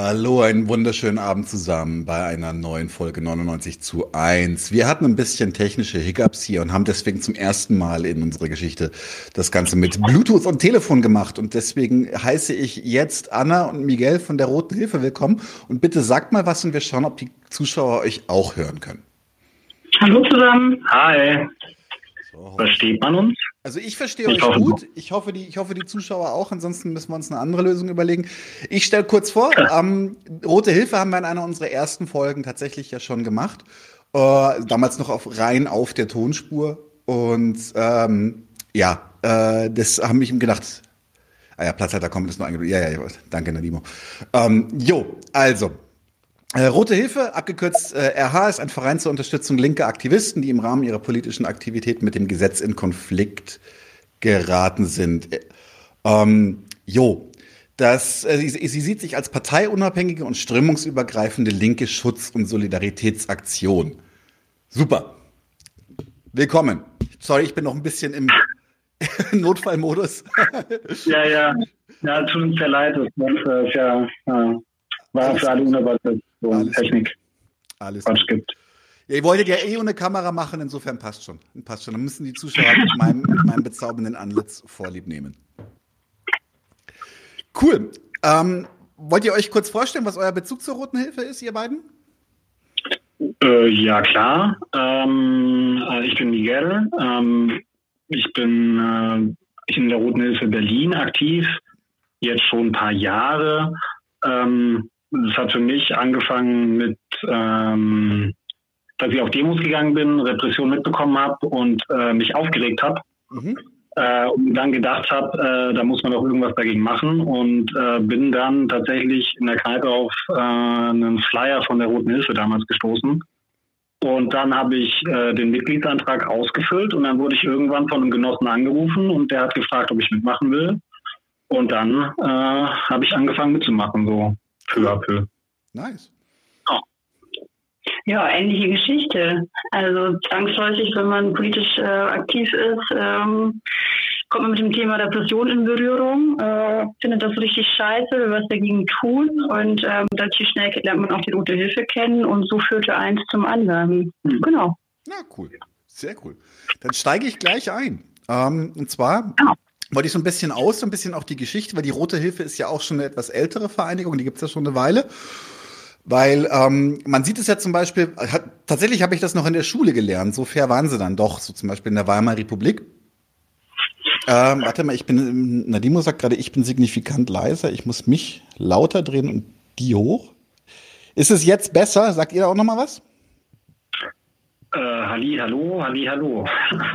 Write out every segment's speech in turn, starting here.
Hallo, einen wunderschönen Abend zusammen bei einer neuen Folge 99 zu 1. Wir hatten ein bisschen technische Hiccups hier und haben deswegen zum ersten Mal in unserer Geschichte das Ganze mit Bluetooth und Telefon gemacht. Und deswegen heiße ich jetzt Anna und Miguel von der Roten Hilfe willkommen. Und bitte sagt mal was und wir schauen, ob die Zuschauer euch auch hören können. Hallo zusammen. Hi. Versteht man uns? Also ich verstehe ich euch gut. Ich hoffe, die, ich hoffe, die Zuschauer auch. Ansonsten müssen wir uns eine andere Lösung überlegen. Ich stelle kurz vor, ähm, Rote Hilfe haben wir in einer unserer ersten Folgen tatsächlich ja schon gemacht. Äh, damals noch auf, rein auf der Tonspur. Und ähm, ja, äh, das haben mich ihm gedacht. Ah ja, Platzhalter kommt ist nur eingebaut. Ja, ja, ja, danke, Nadimo. Ähm, jo, also, Rote Hilfe, abgekürzt äh, RH, ist ein Verein zur Unterstützung linker Aktivisten, die im Rahmen ihrer politischen Aktivität mit dem Gesetz in Konflikt geraten sind. Äh, ähm, jo, das, äh, sie, sie, sieht sich als parteiunabhängige und strömungsübergreifende linke Schutz- und Solidaritätsaktion. Super. Willkommen. Sorry, ich bin noch ein bisschen im Notfallmodus. ja, ja. Ja, tut uns sehr leid. Das ist ja, ja war für alle unerwartet so Alles Technik Alles Quatsch gibt. Ja, ihr wolltet ja eh ohne Kamera machen, insofern passt schon. Passt schon. Dann müssen die Zuschauer mit meinem, mit meinem bezaubernden Antlitz vorlieb nehmen. Cool. Ähm, wollt ihr euch kurz vorstellen, was euer Bezug zur Roten Hilfe ist, ihr beiden? Äh, ja, klar. Ähm, äh, ich bin Miguel. Ähm, ich bin äh, in der Roten Hilfe Berlin aktiv, jetzt schon ein paar Jahre. Ähm, das hat für mich angefangen mit, ähm, dass ich auf Demos gegangen bin, Repression mitbekommen habe und äh, mich aufgeregt habe. Mhm. Äh, und dann gedacht habe, äh, da muss man doch irgendwas dagegen machen und äh, bin dann tatsächlich in der Kneipe auf äh, einen Flyer von der Roten Hilfe damals gestoßen. Und dann habe ich äh, den Mitgliedsantrag ausgefüllt und dann wurde ich irgendwann von einem Genossen angerufen und der hat gefragt, ob ich mitmachen will. Und dann äh, habe ich angefangen mitzumachen, so peu à peu. Nice. Ja, ähnliche Geschichte. Also zwangsläufig, wenn man politisch äh, aktiv ist, ähm, kommt man mit dem Thema Repression in Berührung, äh, findet das richtig scheiße, will was dagegen tun und ähm, relativ schnell lernt man auch die Rote Hilfe kennen und so führte eins zum anderen. Mhm. Genau. Ja, cool. Sehr cool. Dann steige ich gleich ein. Ähm, und zwar ja wollte ich so ein bisschen aus, so ein bisschen auch die Geschichte, weil die Rote Hilfe ist ja auch schon eine etwas ältere Vereinigung, die gibt es ja schon eine Weile. Weil ähm, man sieht es ja zum Beispiel, hat, tatsächlich habe ich das noch in der Schule gelernt, so fair waren sie dann doch, so zum Beispiel in der Weimarer Republik. Ähm, warte mal, ich bin, Nadimo sagt gerade, ich bin signifikant leiser, ich muss mich lauter drehen und die hoch. Ist es jetzt besser? Sagt ihr da auch noch mal was? Äh, halli, hallo, halli, hallo.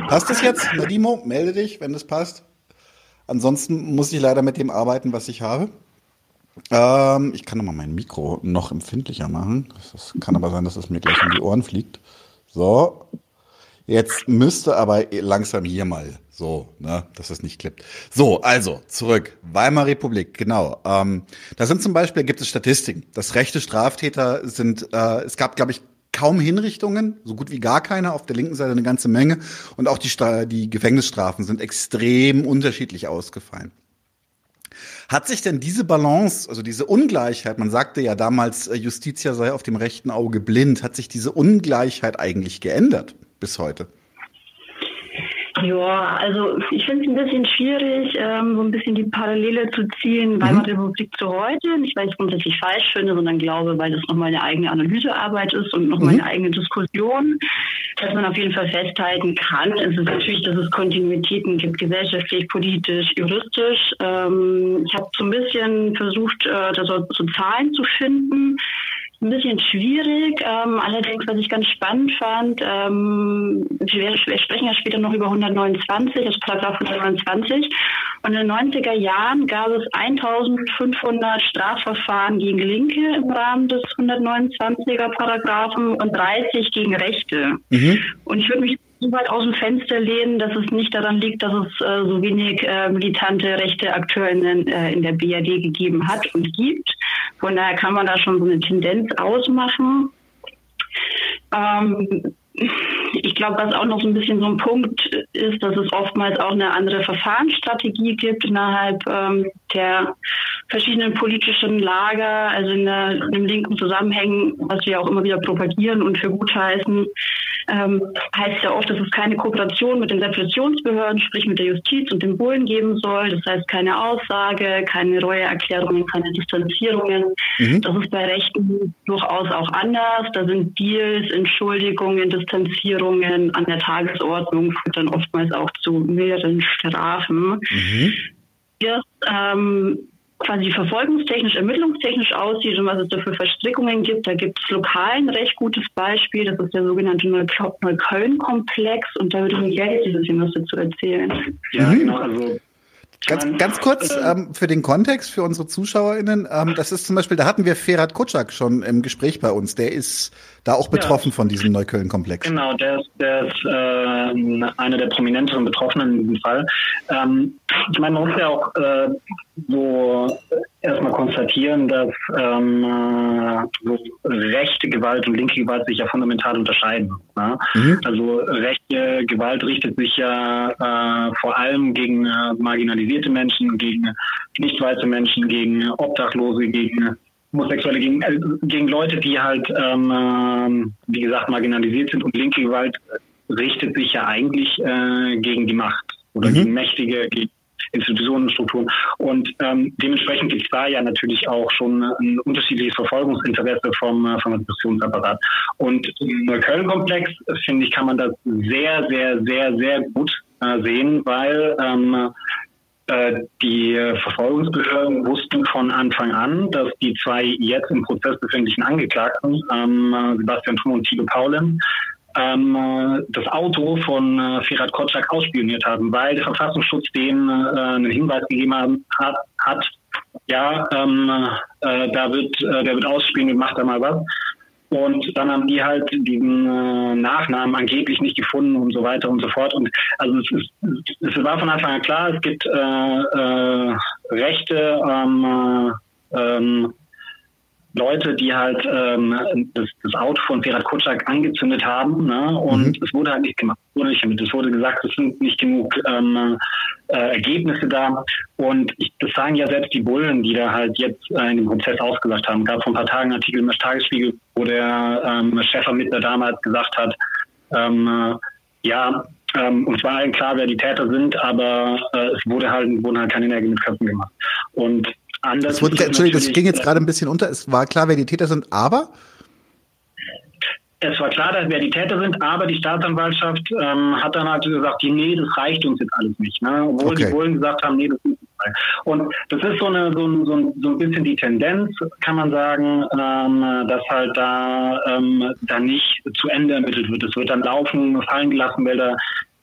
Passt es jetzt? Nadimo, melde dich, wenn das passt. Ansonsten muss ich leider mit dem arbeiten, was ich habe. Ähm, ich kann nochmal mein Mikro noch empfindlicher machen. Das kann aber sein, dass es mir gleich in die Ohren fliegt. So. Jetzt müsste aber langsam hier mal so, ne, dass es nicht klippt. So, also zurück. Weimarer Republik, genau. Ähm, da sind zum Beispiel gibt es Statistiken, dass rechte Straftäter sind. Äh, es gab, glaube ich, kaum Hinrichtungen, so gut wie gar keine, auf der linken Seite eine ganze Menge. Und auch die, die Gefängnisstrafen sind extrem unterschiedlich ausgefallen. Hat sich denn diese Balance, also diese Ungleichheit, man sagte ja damals, äh, Justitia sei auf dem rechten Auge blind, hat sich diese Ungleichheit eigentlich geändert bis heute? Ja, also ich finde es ein bisschen schwierig, ähm, so ein bisschen die Parallele zu ziehen, Weimarer mhm. Republik zu heute. Nicht, weil ich es grundsätzlich falsch finde, sondern glaube, weil das nochmal eine eigene Analysearbeit ist und nochmal mhm. eine eigene Diskussion. Was man auf jeden Fall festhalten kann, ist es natürlich, dass es Kontinuitäten gibt, gesellschaftlich, politisch, juristisch. Ähm, ich habe so ein bisschen versucht, äh, da so, so Zahlen zu finden ein bisschen schwierig. Ähm, allerdings, was ich ganz spannend fand, ähm, wir, wir, sprechen ja später noch über 129, das Paragraph 129. Und in den 90er Jahren gab es 1500 Strafverfahren gegen Linke im Rahmen des 129er Paragraphen und 30 gegen Rechte. Mhm. Und ich würde mich so weit aus dem Fenster lehnen, dass es nicht daran liegt, dass es äh, so wenig äh, militante rechte Akteurinnen äh, in der BRD gegeben hat und gibt. Von daher kann man da schon so eine Tendenz ausmachen. Ähm, ich glaube, was auch noch so ein bisschen so ein Punkt ist, dass es oftmals auch eine andere Verfahrensstrategie gibt innerhalb ähm, der verschiedenen politischen Lager, also in, der, in dem linken Zusammenhängen, was wir auch immer wieder propagieren und für gut heißen, ähm, heißt ja oft, dass es keine Kooperation mit den Repressionsbehörden, sprich mit der Justiz und den Bullen geben soll. Das heißt keine Aussage, keine Reueerklärungen, keine Distanzierungen. Mhm. Das ist bei Rechten durchaus auch anders. Da sind Deals, Entschuldigungen, Distanzierungen an der Tagesordnung, führt dann oftmals auch zu mehreren Strafen. Mhm. Das ähm, quasi verfolgungstechnisch, ermittlungstechnisch aussieht und was es da für Verstrickungen gibt. Da gibt es lokal ein recht gutes Beispiel. Das ist der sogenannte Neukölln-Komplex. Und da würde ich mir gerne bisschen was dazu erzählen. Ja, mhm. genau. Also Ganz, ganz kurz ähm, für den Kontext, für unsere ZuschauerInnen. Ähm, das ist zum Beispiel, da hatten wir Ferhat Kutschak schon im Gespräch bei uns. Der ist da auch betroffen ja. von diesem Neukölln-Komplex. Genau, der ist, der ist äh, einer der prominenteren Betroffenen in diesem Fall. Ähm, ich meine, man muss ja auch äh, so erstmal konstatieren, dass ähm, äh, rechte Gewalt und linke Gewalt sich ja fundamental unterscheiden. Ne? Mhm. Also rechte Gewalt richtet sich ja äh, vor allem gegen äh, marginalisierte Menschen, gegen nicht weiße Menschen, gegen Obdachlose, gegen Homosexuelle, gegen, äh, gegen Leute, die halt, ähm, äh, wie gesagt, marginalisiert sind. Und linke Gewalt richtet sich ja eigentlich äh, gegen die Macht oder mhm. gegen Mächtige, gegen Institutionen, Strukturen. Und ähm, dementsprechend gibt es da ja natürlich auch schon ein unterschiedliches Verfolgungsinteresse vom, äh, vom Repressionsapparat. Und im Köln-Komplex, finde ich, kann man das sehr, sehr, sehr, sehr gut äh, sehen, weil ähm, äh, die Verfolgungsbehörden wussten von Anfang an, dass die zwei jetzt im Prozess befindlichen Angeklagten, ähm, Sebastian Thun und Thilo Paulem, ähm, das Auto von äh, Ferhat Kotschak ausspioniert haben, weil der Verfassungsschutz denen äh, einen Hinweis gegeben hat, hat ja, ähm, äh, da wird, äh, der wird ausspioniert, macht da mal was. Und dann haben die halt diesen äh, Nachnamen angeblich nicht gefunden und so weiter und so fort. Und also es, ist, es war von Anfang an klar, es gibt äh, äh, Rechte ähm, äh, ähm, Leute, die halt ähm, das, das Auto von Ferhat Kutschak angezündet haben. Ne? Und mhm. es wurde halt nicht gemacht. Wurde nicht. Es wurde gesagt, es sind nicht genug ähm, äh, Ergebnisse da. Und ich, das sagen ja selbst die Bullen, die da halt jetzt äh, in dem Prozess ausgesagt haben. Es gab vor ein paar Tagen einen Artikel im Tagesspiegel, wo der ähm, Chefermittler damals gesagt hat, ähm, äh, ja, ähm, und zwar allen klar, wer die Täter sind, aber äh, es wurde halt, wurden halt keine Nägel mit Köpfen gemacht. Und Anders. Wurde, Entschuldigung, das ging jetzt gerade ein bisschen unter. Es war klar, wer die Täter sind, aber? Es war klar, wer die Täter sind, aber die Staatsanwaltschaft ähm, hat dann halt gesagt, nee, das reicht uns jetzt alles nicht. Ne? Obwohl okay. die Bullen gesagt haben, nee, das ist nicht. Und das ist so, eine, so, ein, so, ein, so ein bisschen die Tendenz, kann man sagen, ähm, dass halt da, ähm, da nicht zu Ende ermittelt wird. Es wird dann laufen, fallen gelassen, weil da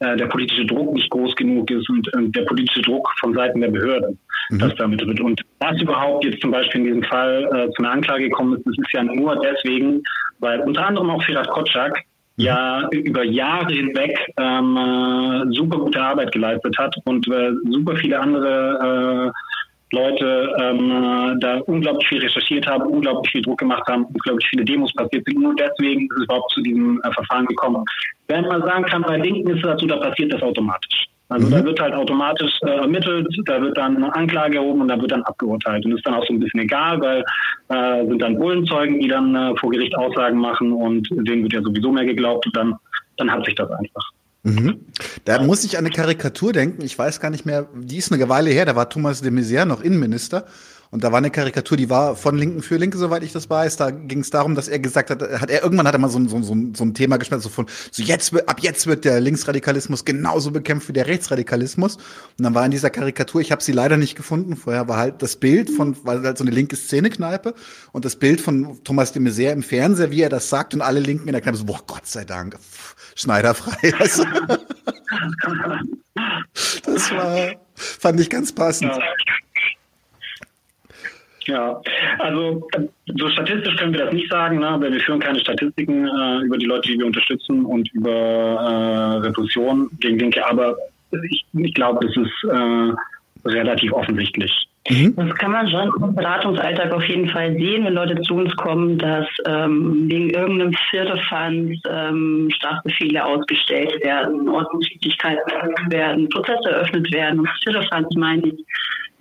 äh, der politische Druck nicht groß genug ist und der politische Druck von Seiten der Behörden, mhm. das damit wird. Und was überhaupt jetzt zum Beispiel in diesem Fall äh, zu einer Anklage gekommen ist, das ist ja nur deswegen, weil unter anderem auch Firat Kotschak mhm. ja über Jahre hinweg ähm, äh, super gute Arbeit geleistet hat und äh, super viele andere äh, Leute ähm, da unglaublich viel recherchiert haben, unglaublich viel Druck gemacht haben, unglaublich viele Demos passiert sind. Nur deswegen ist es überhaupt zu diesem äh, Verfahren gekommen. Wenn man sagen kann, bei Linken ist es dazu, da passiert das automatisch. Also mhm. da wird halt automatisch äh, ermittelt, da wird dann eine Anklage erhoben und da wird dann abgeurteilt. Und ist dann auch so ein bisschen egal, weil äh, sind dann Bullenzeugen, die dann äh, vor Gericht Aussagen machen und denen wird ja sowieso mehr geglaubt und dann, dann hat sich das einfach. Mhm. Da muss ich an eine Karikatur denken. Ich weiß gar nicht mehr, die ist eine Weile her. Da war Thomas de Maizière noch Innenminister. Und da war eine Karikatur, die war von Linken für Linke, soweit ich das weiß. Da ging es darum, dass er gesagt hat, hat er irgendwann hat er mal so, so, so, so ein Thema gespielt, so von so jetzt ab jetzt wird der Linksradikalismus genauso bekämpft wie der Rechtsradikalismus. Und dann war in dieser Karikatur, ich habe sie leider nicht gefunden. Vorher war halt das Bild von, weil halt so eine linke Szenekneipe und das Bild von Thomas de Maizière im Fernseher, wie er das sagt und alle Linken in der Kneipe so, boah, Gott sei Dank, schneiderfrei. Also, das war, fand ich ganz passend. Ja. Ja, also so statistisch können wir das nicht sagen, ne? weil wir führen keine Statistiken äh, über die Leute, die wir unterstützen und über äh, Repression gegen Linke, aber ich, ich glaube, es ist äh, relativ offensichtlich, Mhm. Das kann man schon im Beratungsalltag auf jeden Fall sehen, wenn Leute zu uns kommen, dass ähm, wegen irgendeinem Firlefanz ähm, Strafbefehle ausgestellt werden, Ordnungswidrigkeiten werden, Prozesse eröffnet werden. Und Firlefanz meine ich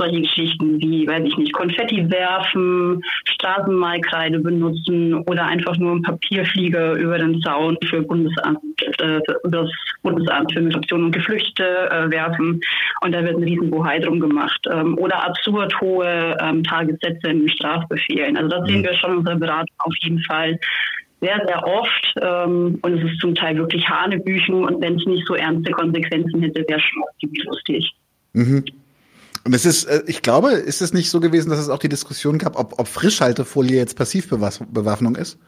solche Geschichten wie, weiß ich nicht, Konfetti werfen, Straßenmalkreide benutzen oder einfach nur einen Papierflieger über den Zaun für Bundesamt, äh, das Bundesamt für Migration und Geflüchtete äh, werfen. Und da wird ein Riesenbohai drum gemacht. Ähm, oder absurd hohe ähm, Tagessätze in Strafbefehlen. Also das sehen wir schon in unserer Beratung auf jeden Fall sehr, sehr oft. Ähm, und es ist zum Teil wirklich Hanebüchen. Und wenn es nicht so ernste Konsequenzen hätte, wäre es schon ziemlich lustig. Mhm. Und es ist, äh, ich glaube, ist es nicht so gewesen, dass es auch die Diskussion gab, ob, ob Frischhaltefolie jetzt Passivbewaffnung ist?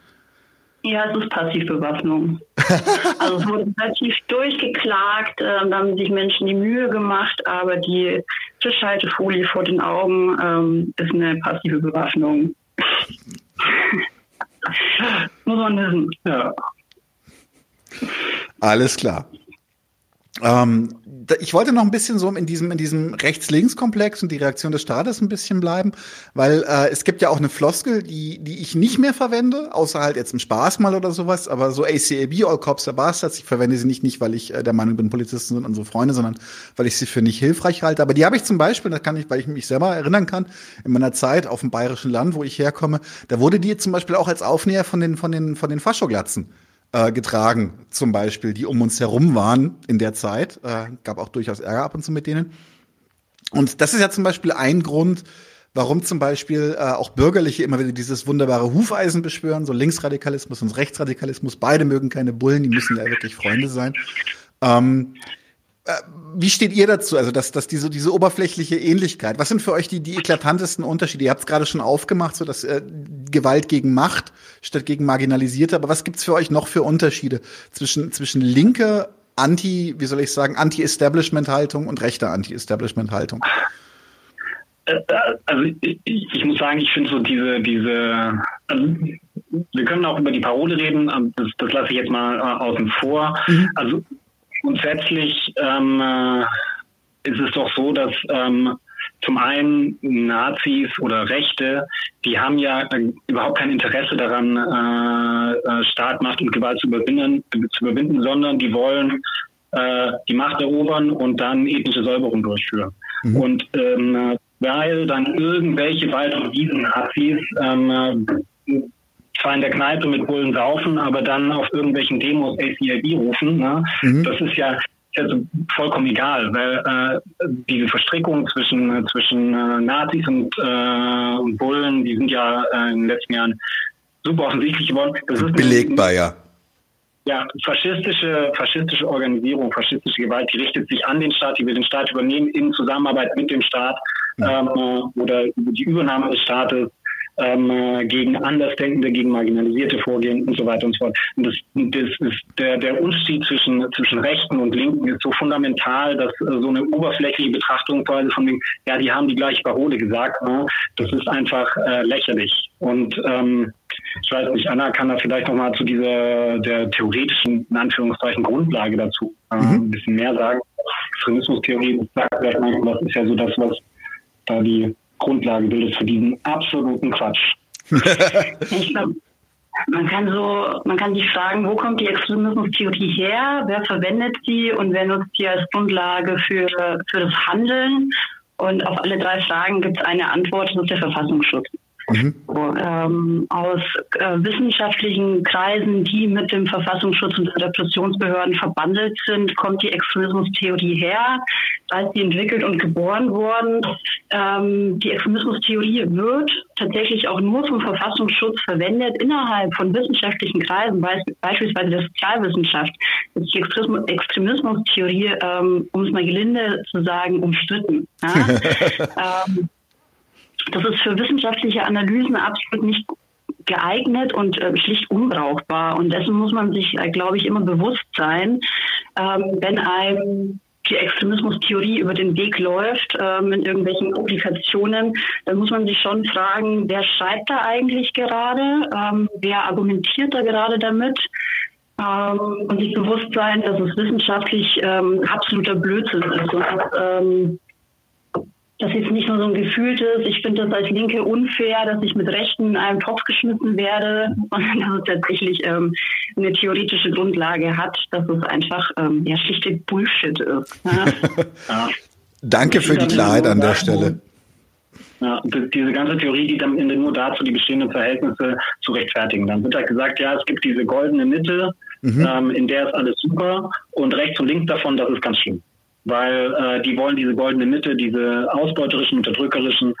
Ja, es ist Passivbewaffnung. also es wurde relativ durchgeklagt, äh, da haben sich Menschen die Mühe gemacht, aber die Frischhaltefolie vor den Augen ähm, ist eine passive Bewaffnung. Muss man wissen, ja. Alles klar. Ähm, ich wollte noch ein bisschen so in diesem, in diesem Rechts-Links-Komplex und die Reaktion des Staates ein bisschen bleiben, weil äh, es gibt ja auch eine Floskel, die, die ich nicht mehr verwende, außer halt jetzt im Spaß mal oder sowas, aber so ACAB, All Cops are Bastards, ich verwende sie nicht, nicht weil ich äh, der Meinung bin, Polizisten sind unsere Freunde, sondern weil ich sie für nicht hilfreich halte. Aber die habe ich zum Beispiel, das kann ich, weil ich mich selber erinnern kann, in meiner Zeit auf dem bayerischen Land, wo ich herkomme, da wurde die zum Beispiel auch als Aufnäher von den, von den, von den Faschoglatzen äh, getragen, zum Beispiel, die um uns herum waren in der Zeit. Äh, gab auch durchaus Ärger ab und zu mit denen. Und das ist ja zum Beispiel ein Grund, warum zum Beispiel äh, auch Bürgerliche immer wieder dieses wunderbare Hufeisen beschwören, so Linksradikalismus und Rechtsradikalismus. Beide mögen keine Bullen, die müssen ja wirklich Freunde sein. Ähm, äh, wie steht ihr dazu? Also, dass, dass diese, diese oberflächliche Ähnlichkeit, was sind für euch die, die eklatantesten Unterschiede? Ihr habt es gerade schon aufgemacht, so dass äh, Gewalt gegen Macht statt gegen Marginalisierte, aber was gibt's für euch noch für Unterschiede zwischen, zwischen linke Anti, wie soll ich sagen, Anti-Establishment-Haltung und rechter Anti-Establishment-Haltung? Äh, also ich, ich, muss sagen, ich finde so diese, diese, also wir können auch über die Parole reden, das, das lasse ich jetzt mal äh, außen vor. Mhm. Also Grundsätzlich ähm, äh, ist es doch so, dass ähm, zum einen Nazis oder Rechte, die haben ja äh, überhaupt kein Interesse daran, äh, äh, Staatmacht und Gewalt zu überwinden, zu überwinden sondern die wollen äh, die Macht erobern und dann ethnische Säuberung durchführen. Mhm. Und ähm, weil dann irgendwelche Wald- und Wiesen-Nazis ähm, zwar in der Kneipe mit Bullen saufen, aber dann auf irgendwelchen Demos ACIB rufen, ne? Mhm. das ist ja also vollkommen egal, weil äh, diese Verstrickung zwischen zwischen äh, Nazis und, äh, und Bullen, die sind ja äh, in den letzten Jahren super offensichtlich geworden. Das ist belegbar, eine, ja. Ja, faschistische, faschistische Organisierung, faschistische Gewalt, die richtet sich an den Staat, die will den Staat übernehmen in Zusammenarbeit mit dem Staat mhm. ähm, oder die Übernahme des Staates ähm, äh, gegen Andersdenkende, gegen Marginalisierte vorgehen und so weiter und so fort. Und das, das ist der, der Unterschied zwischen, zwischen Rechten und Linken ist so fundamental, dass äh, so eine oberflächliche Betrachtung quasi von dem, ja, die haben die gleiche Parole gesagt, ne? das ist einfach äh, lächerlich. Und ähm, ich weiß nicht, Anna kann da vielleicht noch mal zu dieser der theoretischen, in Anführungszeichen, Grundlage dazu äh, mhm. ein bisschen mehr sagen. Extremismustheorie, sagt vielleicht mal, das ist ja so das, was da die Grundlage bildet für diesen absoluten Quatsch. man kann so, man kann sich fragen, wo kommt die Extremismustheorie her, wer verwendet sie und wer nutzt sie als Grundlage für, für das Handeln? Und auf alle drei Fragen gibt es eine Antwort, das ist der Verfassungsschutz. Mhm. Ähm, aus äh, wissenschaftlichen Kreisen, die mit dem Verfassungsschutz und Repressionsbehörden verbandelt sind, kommt die Extremismustheorie her. Da ist sie entwickelt und geboren worden. Ähm, die Extremismustheorie wird tatsächlich auch nur vom Verfassungsschutz verwendet innerhalb von wissenschaftlichen Kreisen, beispielsweise der Sozialwissenschaft. Ist die Extremismustheorie, ähm, um es mal gelinde zu sagen, umstritten. Ja? ähm, das ist für wissenschaftliche Analysen absolut nicht geeignet und äh, schlicht unbrauchbar. Und dessen muss man sich, äh, glaube ich, immer bewusst sein, ähm, wenn einem die Extremismustheorie über den Weg läuft ähm, in irgendwelchen Publikationen, dann muss man sich schon fragen, wer schreibt da eigentlich gerade, ähm, wer argumentiert da gerade damit? Ähm, und sich bewusst sein, dass es wissenschaftlich ähm, absoluter Blödsinn ist. Und ähm, das ist nicht nur so ein gefühltes, ich finde das als Linke unfair, dass ich mit Rechten in einen Topf geschmissen werde, sondern dass es tatsächlich ähm, eine theoretische Grundlage hat, dass es einfach ähm, ja schlichte Bullshit ist. Ja. Danke für die Klarheit an der Stelle. Ja, diese ganze Theorie dient am Ende nur dazu, die bestehenden Verhältnisse zu rechtfertigen. Dann wird halt gesagt, ja, es gibt diese goldene Mitte, mhm. ähm, in der ist alles super und rechts und links davon, das ist ganz schlimm weil äh, die wollen diese goldene Mitte, diese ausbeuterischen, unterdrückerischen,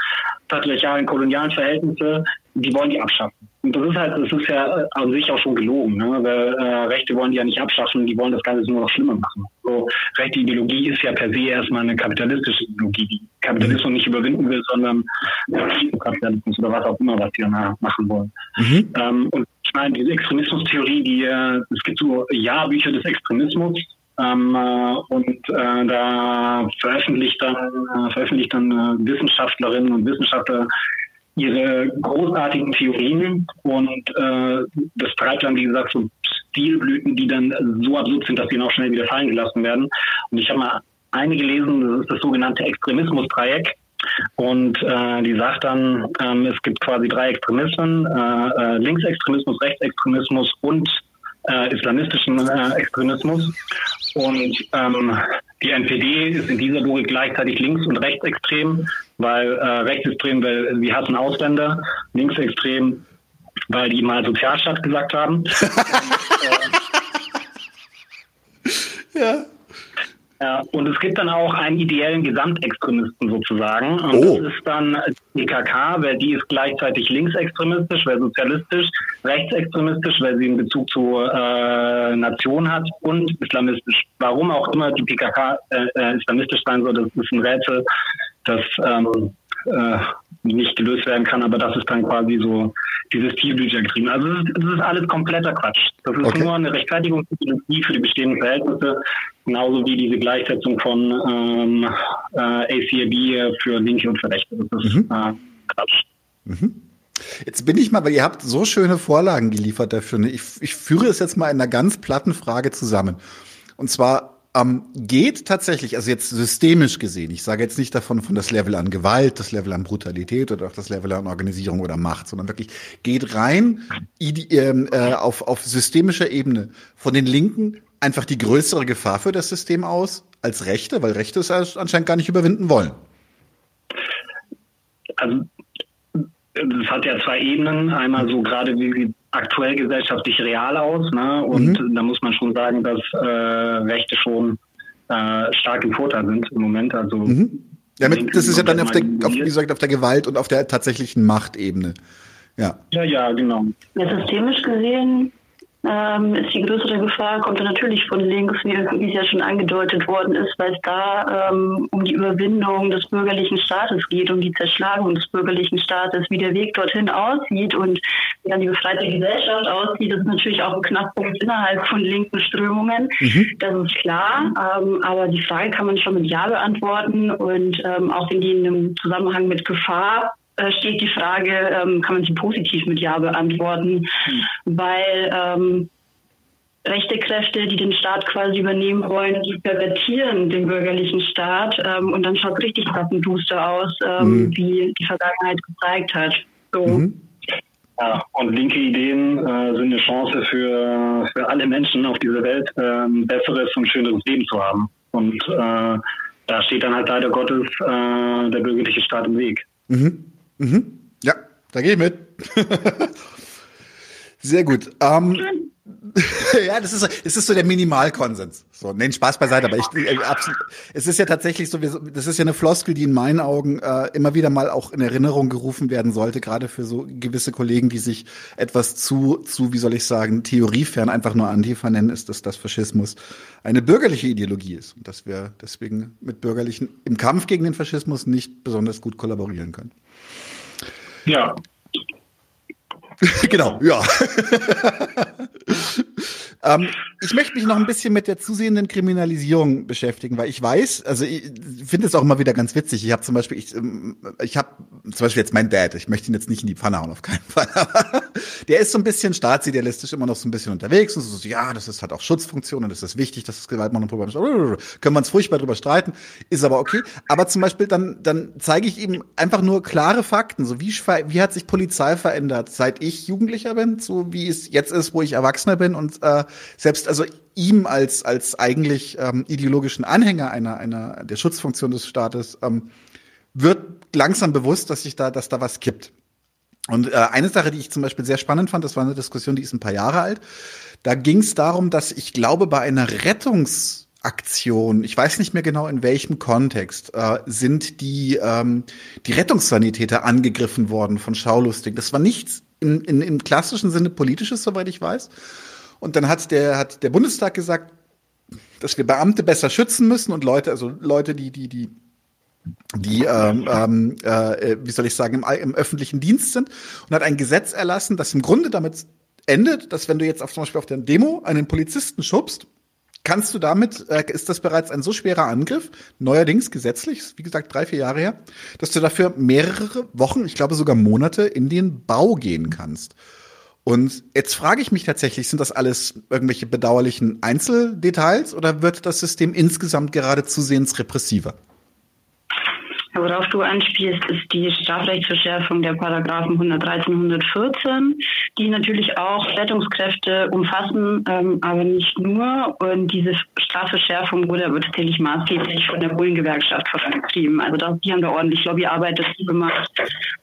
patriarchalen, kolonialen Verhältnisse, die wollen die abschaffen. Und das ist halt, das ist ja an sich auch schon gelogen, ne? weil äh, Rechte wollen die ja nicht abschaffen, die wollen das Ganze nur noch schlimmer machen. So, rechte Ideologie ist ja per se erstmal eine kapitalistische Ideologie, die Kapitalismus nicht überwinden will, sondern Kapitalismus oder was auch immer, was die dann machen wollen. Mhm. Ähm, und ich meine, diese Extremismustheorie, die äh, es gibt so Jahrbücher des Extremismus, ähm, äh, und äh, da veröffentlicht dann, äh, veröffentlicht dann äh, Wissenschaftlerinnen und Wissenschaftler ihre großartigen Theorien und äh, das treibt dann, wie gesagt, so Stilblüten, die dann so absurd sind, dass sie dann auch schnell wieder fallen gelassen werden. Und ich habe mal eine gelesen, das ist das sogenannte Extremismus-Dreieck. Und äh, die sagt dann, ähm, es gibt quasi drei Extremismen, äh, äh, Linksextremismus, Rechtsextremismus und islamistischen Extremismus. Und ähm, die NPD ist in dieser Logik gleichzeitig links- und rechtsextrem, weil äh, rechtsextrem, weil sie hassen Ausländer, linksextrem, weil die mal Sozialstaat gesagt haben. und, äh, ja. Ja, und es gibt dann auch einen ideellen Gesamtextremisten soziagen. Und oh. das ist dann die KK, weil die ist gleichzeitig linksextremistisch, weil sozialistisch, rechtsextremistisch, weil sie einen Bezug zur äh, Nation hat und islamistisch. Warum auch immer die PKK äh, äh, islamistisch sein soll, das ist ein Rätsel, das ähm, äh, nicht gelöst werden kann, aber das ist dann quasi so dieses Tierbücher getrieben. Also das ist alles kompletter Quatsch. Das ist okay. nur eine Rechtfertigungsideologie für die bestehenden Verhältnisse, genauso wie diese Gleichsetzung von ähm, äh, ACAB für Linke und für Rechte. Das ist mhm. äh, Quatsch. Mhm. Jetzt bin ich mal, weil ihr habt so schöne Vorlagen geliefert dafür. Ne? Ich, ich führe es jetzt mal in einer ganz platten Frage zusammen. Und zwar, ähm, geht tatsächlich, also jetzt systemisch gesehen, ich sage jetzt nicht davon von das Level an Gewalt, das Level an Brutalität oder auch das Level an Organisierung oder Macht, sondern wirklich geht rein ähm, äh, auf, auf systemischer Ebene von den Linken einfach die größere Gefahr für das System aus als Rechte, weil Rechte es anscheinend gar nicht überwinden wollen. Also es hat ja zwei Ebenen. Einmal so gerade wie aktuell gesellschaftlich real aus. Ne? Und mhm. da muss man schon sagen, dass äh, Rechte schon äh, stark im Vorteil sind im Moment. Also mhm. ja, mit, das ist ja dann auf der, auf, wie gesagt, auf der Gewalt und auf der tatsächlichen Machtebene. Ja. Ja, ja, genau. Ja, systemisch gesehen ähm, ist die größere Gefahr, kommt natürlich von links, wie, wie es ja schon angedeutet worden ist, weil es da ähm, um die Überwindung des bürgerlichen Staates geht, um die Zerschlagung des bürgerlichen Staates, wie der Weg dorthin aussieht und wie dann die befreite Gesellschaft aussieht. Das ist natürlich auch ein Knackpunkt innerhalb von linken Strömungen. Mhm. Das ist klar. Ähm, aber die Frage kann man schon mit Ja beantworten und ähm, auch in dem Zusammenhang mit Gefahr steht die Frage, ähm, kann man sie positiv mit Ja beantworten, mhm. weil ähm, rechte Kräfte, die den Staat quasi übernehmen wollen, die pervertieren den bürgerlichen Staat ähm, und dann schaut es richtig zappenduster aus, ähm, mhm. wie die Vergangenheit gezeigt hat. So. Mhm. Ja, und linke Ideen äh, sind eine Chance für, für alle Menschen auf dieser Welt, äh, ein besseres und schöneres Leben zu haben. Und äh, da steht dann halt leider Gottes äh, der bürgerliche Staat im Weg. Mhm. Mhm. Ja, da gehe ich mit. Sehr gut. Ähm, ja, das ist, das ist so der Minimalkonsens. So, nein, Spaß beiseite, aber ich, äh, absolut, es ist ja tatsächlich so, das ist ja eine Floskel, die in meinen Augen äh, immer wieder mal auch in Erinnerung gerufen werden sollte, gerade für so gewisse Kollegen, die sich etwas zu, zu, wie soll ich sagen, theoriefern einfach nur Antifa nennen, ist, dass das Faschismus eine bürgerliche Ideologie ist und dass wir deswegen mit Bürgerlichen im Kampf gegen den Faschismus nicht besonders gut kollaborieren können. Ja. genau, ja. Ähm, ich möchte mich noch ein bisschen mit der zusehenden Kriminalisierung beschäftigen, weil ich weiß, also ich finde es auch immer wieder ganz witzig. Ich habe zum Beispiel, ich, ähm, ich habe zum Beispiel jetzt mein Dad, ich möchte ihn jetzt nicht in die Pfanne hauen, auf keinen Fall, der ist so ein bisschen staatsidealistisch immer noch so ein bisschen unterwegs und so, ja, das ist halt auch Schutzfunktion und das ist wichtig, dass das Gewaltmonopol ist. Können wir uns furchtbar drüber streiten, ist aber okay. Aber zum Beispiel dann, dann zeige ich ihm einfach nur klare Fakten, so wie, wie hat sich Polizei verändert, seit ich Jugendlicher bin, so wie es jetzt ist, wo ich Erwachsener bin und äh, selbst also ihm als als eigentlich ähm, ideologischen Anhänger einer einer der Schutzfunktion des Staates ähm, wird langsam bewusst, dass sich da dass da was kippt. Und äh, eine Sache, die ich zum Beispiel sehr spannend fand, das war eine Diskussion, die ist ein paar Jahre alt. Da ging es darum, dass ich glaube, bei einer Rettungsaktion, ich weiß nicht mehr genau in welchem Kontext, äh, sind die, ähm, die Rettungssanitäter angegriffen worden von Schaulustig. Das war nichts in, in, im klassischen Sinne politisches, soweit ich weiß, und dann hat der, hat der Bundestag gesagt, dass wir Beamte besser schützen müssen und Leute, also Leute, die, die, die, die, ähm, ähm, äh, wie soll ich sagen, im, im öffentlichen Dienst sind und hat ein Gesetz erlassen, das im Grunde damit endet, dass wenn du jetzt auf, zum Beispiel auf der Demo einen Polizisten schubst, kannst du damit, äh, ist das bereits ein so schwerer Angriff, neuerdings gesetzlich, wie gesagt drei, vier Jahre her, dass du dafür mehrere Wochen, ich glaube sogar Monate in den Bau gehen kannst. Und jetzt frage ich mich tatsächlich, sind das alles irgendwelche bedauerlichen Einzeldetails oder wird das System insgesamt gerade zusehends repressiver? Worauf du anspielst, ist die Strafrechtsverschärfung der Paragraphen 113 und 114, die natürlich auch Rettungskräfte umfassen, ähm, aber nicht nur. Und diese Strafverschärfung wurde aber tatsächlich maßgeblich von der Bullengewerkschaft vorangetrieben. Also das, die haben da ordentlich Lobbyarbeit dazu gemacht.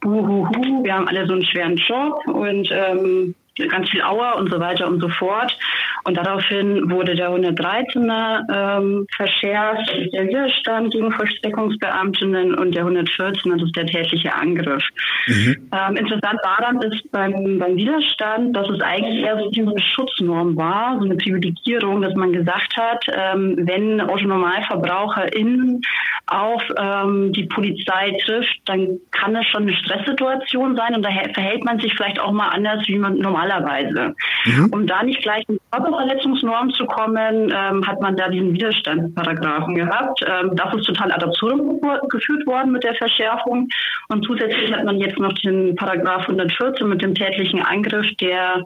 Buhuhu, wir haben alle so einen schweren Job und ähm, ganz viel Auer und so weiter und so fort. Und daraufhin wurde der 113er ähm, verschärft, der Widerstand gegen Vollstreckungsbeamtinnen und der 114er, das ist der tätliche Angriff. Mhm. Ähm, interessant daran ist beim, beim Widerstand, dass es eigentlich eher so eine Schutznorm war, so eine Privilegierung, dass man gesagt hat, ähm, wenn AutonormalverbraucherInnen auf ähm, die Polizei trifft, dann kann das schon eine Stresssituation sein und da verhält man sich vielleicht auch mal anders, wie man normalerweise. Mhm. Um da nicht gleich in Körperverletzungsnorm zu kommen, ähm, hat man da diesen Widerstandsparagraphen gehabt. Ähm, das ist total ad absurdum geführt worden mit der Verschärfung und zusätzlich hat man jetzt noch den Paragraph 114 mit dem tätlichen Angriff, der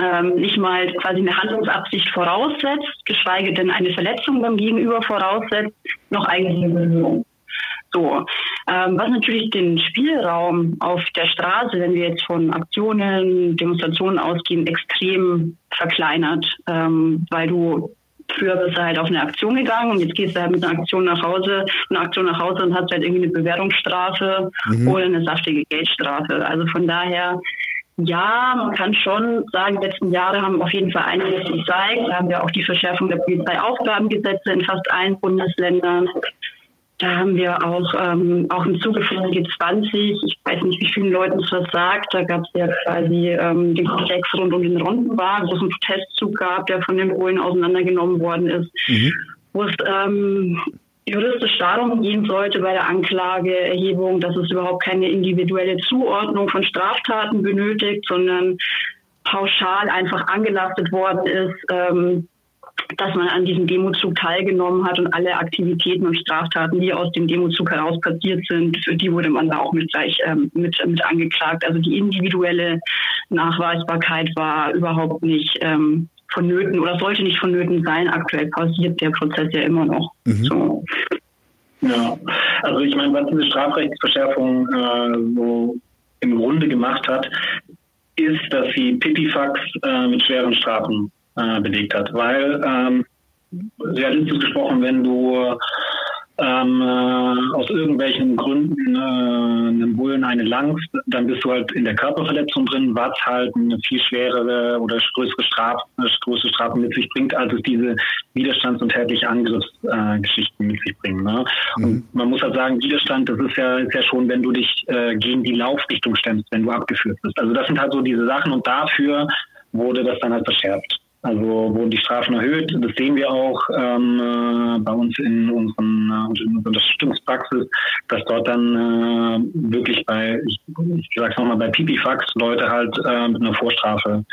ähm, nicht mal quasi eine Handlungsabsicht voraussetzt, geschweige denn eine Verletzung beim Gegenüber voraussetzt, noch eigene Berührung. So, ähm, was natürlich den Spielraum auf der Straße, wenn wir jetzt von Aktionen, Demonstrationen ausgehen, extrem verkleinert, ähm, weil du Früher bist du halt auf eine Aktion gegangen und jetzt gehst du halt mit einer Aktion nach Hause, eine Aktion nach Hause und hast halt irgendwie eine Bewährungsstrafe mhm. oder eine saftige Geldstrafe. Also von daher ja, man kann schon sagen, die letzten Jahre haben auf jeden Fall einiges gezeigt. Da haben wir auch die Verschärfung der Polizeiaufgabengesetze in fast allen Bundesländern. Da haben wir auch, ähm, auch im Zuge von G20, ich weiß nicht, wie vielen Leuten es was sagt, da gab es ja quasi ähm, den Komplex rund um den Rondenwagen, wo es einen Protestzug gab, der von den Polen auseinandergenommen worden ist, mhm. wo es ähm, juristisch darum gehen sollte bei der Anklageerhebung, dass es überhaupt keine individuelle Zuordnung von Straftaten benötigt, sondern pauschal einfach angelastet worden ist, ähm, dass man an diesem Demozug teilgenommen hat und alle Aktivitäten und Straftaten, die aus dem Demozug heraus passiert sind, für die wurde man da auch mit gleich ähm, mit, mit angeklagt. Also die individuelle Nachweisbarkeit war überhaupt nicht ähm, vonnöten oder sollte nicht vonnöten sein. Aktuell pausiert der Prozess ja immer noch. Mhm. So. Ja, also ich meine, was diese Strafrechtsverschärfung äh, so im Grunde gemacht hat, ist, dass sie Pipifax äh, mit schweren Strafen äh, belegt hat. Weil ähm, realistisch gesprochen, wenn du ähm, äh, aus irgendwelchen Gründen äh, einen Bullen eine langst, dann bist du halt in der Körperverletzung drin, was halt eine viel schwerere oder größere Strafe, größere Strafe mit sich bringt, als es diese Widerstands- und tätliche Angriffsgeschichten äh, mit sich bringen. Ne? Mhm. Und man muss halt sagen, Widerstand, das ist ja, ist ja schon, wenn du dich äh, gegen die Laufrichtung stemmst, wenn du abgeführt bist. Also das sind halt so diese Sachen und dafür wurde das dann halt verschärft. Also wurden die Strafen erhöht. Das sehen wir auch ähm, äh, bei uns in, unseren, äh, in unserer Unterstützungspraxis, dass dort dann äh, wirklich bei, ich, ich sage es nochmal, bei Pipifax Leute halt äh, mit einer Vorstrafe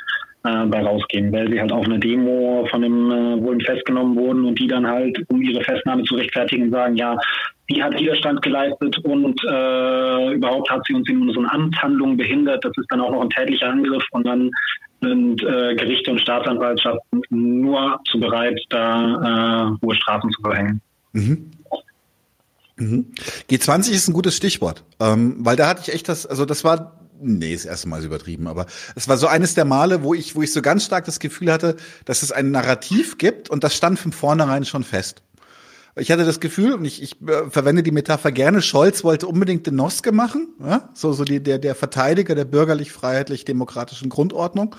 äh, bei rausgehen, weil sie halt auf eine Demo von dem äh, Bullen festgenommen wurden und die dann halt, um ihre Festnahme zu rechtfertigen, sagen, ja, die hat Widerstand geleistet und äh, überhaupt hat sie uns in unseren Amtshandlungen behindert. Das ist dann auch noch ein tätlicher Angriff und dann sind äh, Gerichte und Staatsanwaltschaften nur zu bereit, da äh, hohe Strafen zu verhängen. Mhm. Mhm. G20 ist ein gutes Stichwort, ähm, weil da hatte ich echt das, also das war nee, das erste Mal ist übertrieben, aber es war so eines der Male, wo ich, wo ich so ganz stark das Gefühl hatte, dass es ein Narrativ gibt und das stand von vornherein schon fest. Ich hatte das Gefühl, und ich, ich äh, verwende die Metapher gerne, Scholz wollte unbedingt den Noske machen, ja? so, so die, der, der Verteidiger der bürgerlich-freiheitlich-demokratischen Grundordnung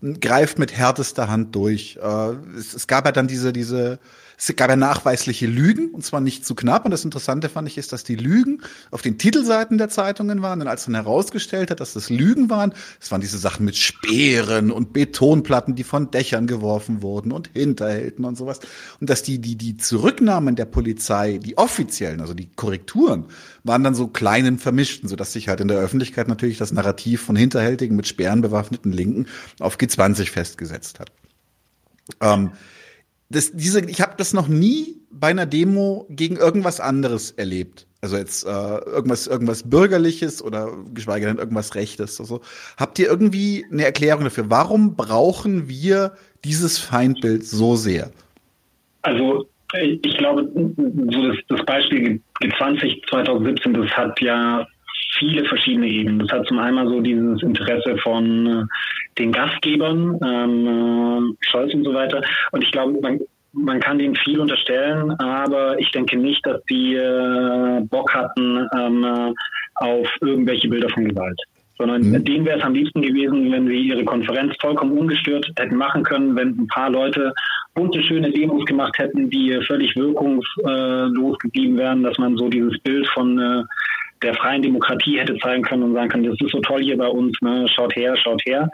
und greift mit härtester Hand durch. Äh, es, es gab ja dann diese, diese es gab ja nachweisliche Lügen, und zwar nicht zu knapp. Und das Interessante fand ich ist, dass die Lügen auf den Titelseiten der Zeitungen waren. Und als dann herausgestellt hat, dass das Lügen waren, es waren diese Sachen mit Speeren und Betonplatten, die von Dächern geworfen wurden und Hinterhälten und sowas. Und dass die, die, die Zurücknahmen der Polizei, die offiziellen, also die Korrekturen, waren dann so kleinen vermischten, sodass sich halt in der Öffentlichkeit natürlich das Narrativ von hinterhältigen mit Speeren bewaffneten Linken auf G20 festgesetzt hat. Ähm, das, diese, ich habe das noch nie bei einer Demo gegen irgendwas anderes erlebt. Also jetzt äh, irgendwas, irgendwas Bürgerliches oder geschweige denn irgendwas Rechtes. Also habt ihr irgendwie eine Erklärung dafür? Warum brauchen wir dieses Feindbild so sehr? Also ich glaube, so das, das Beispiel G20 2017, das hat ja viele verschiedene Ebenen. Das hat zum einen so dieses Interesse von äh, den Gastgebern, ähm, äh, Scholz und so weiter. Und ich glaube, man, man kann denen viel unterstellen, aber ich denke nicht, dass die äh, Bock hatten ähm, äh, auf irgendwelche Bilder von Gewalt. Sondern mhm. denen wäre es am liebsten gewesen, wenn sie ihre Konferenz vollkommen ungestört hätten machen können, wenn ein paar Leute bunte, schöne Demos gemacht hätten, die völlig wirkungslos geblieben wären, dass man so dieses Bild von äh, der freien Demokratie hätte zeigen können und sagen können, das ist so toll hier bei uns, ne? schaut her, schaut her.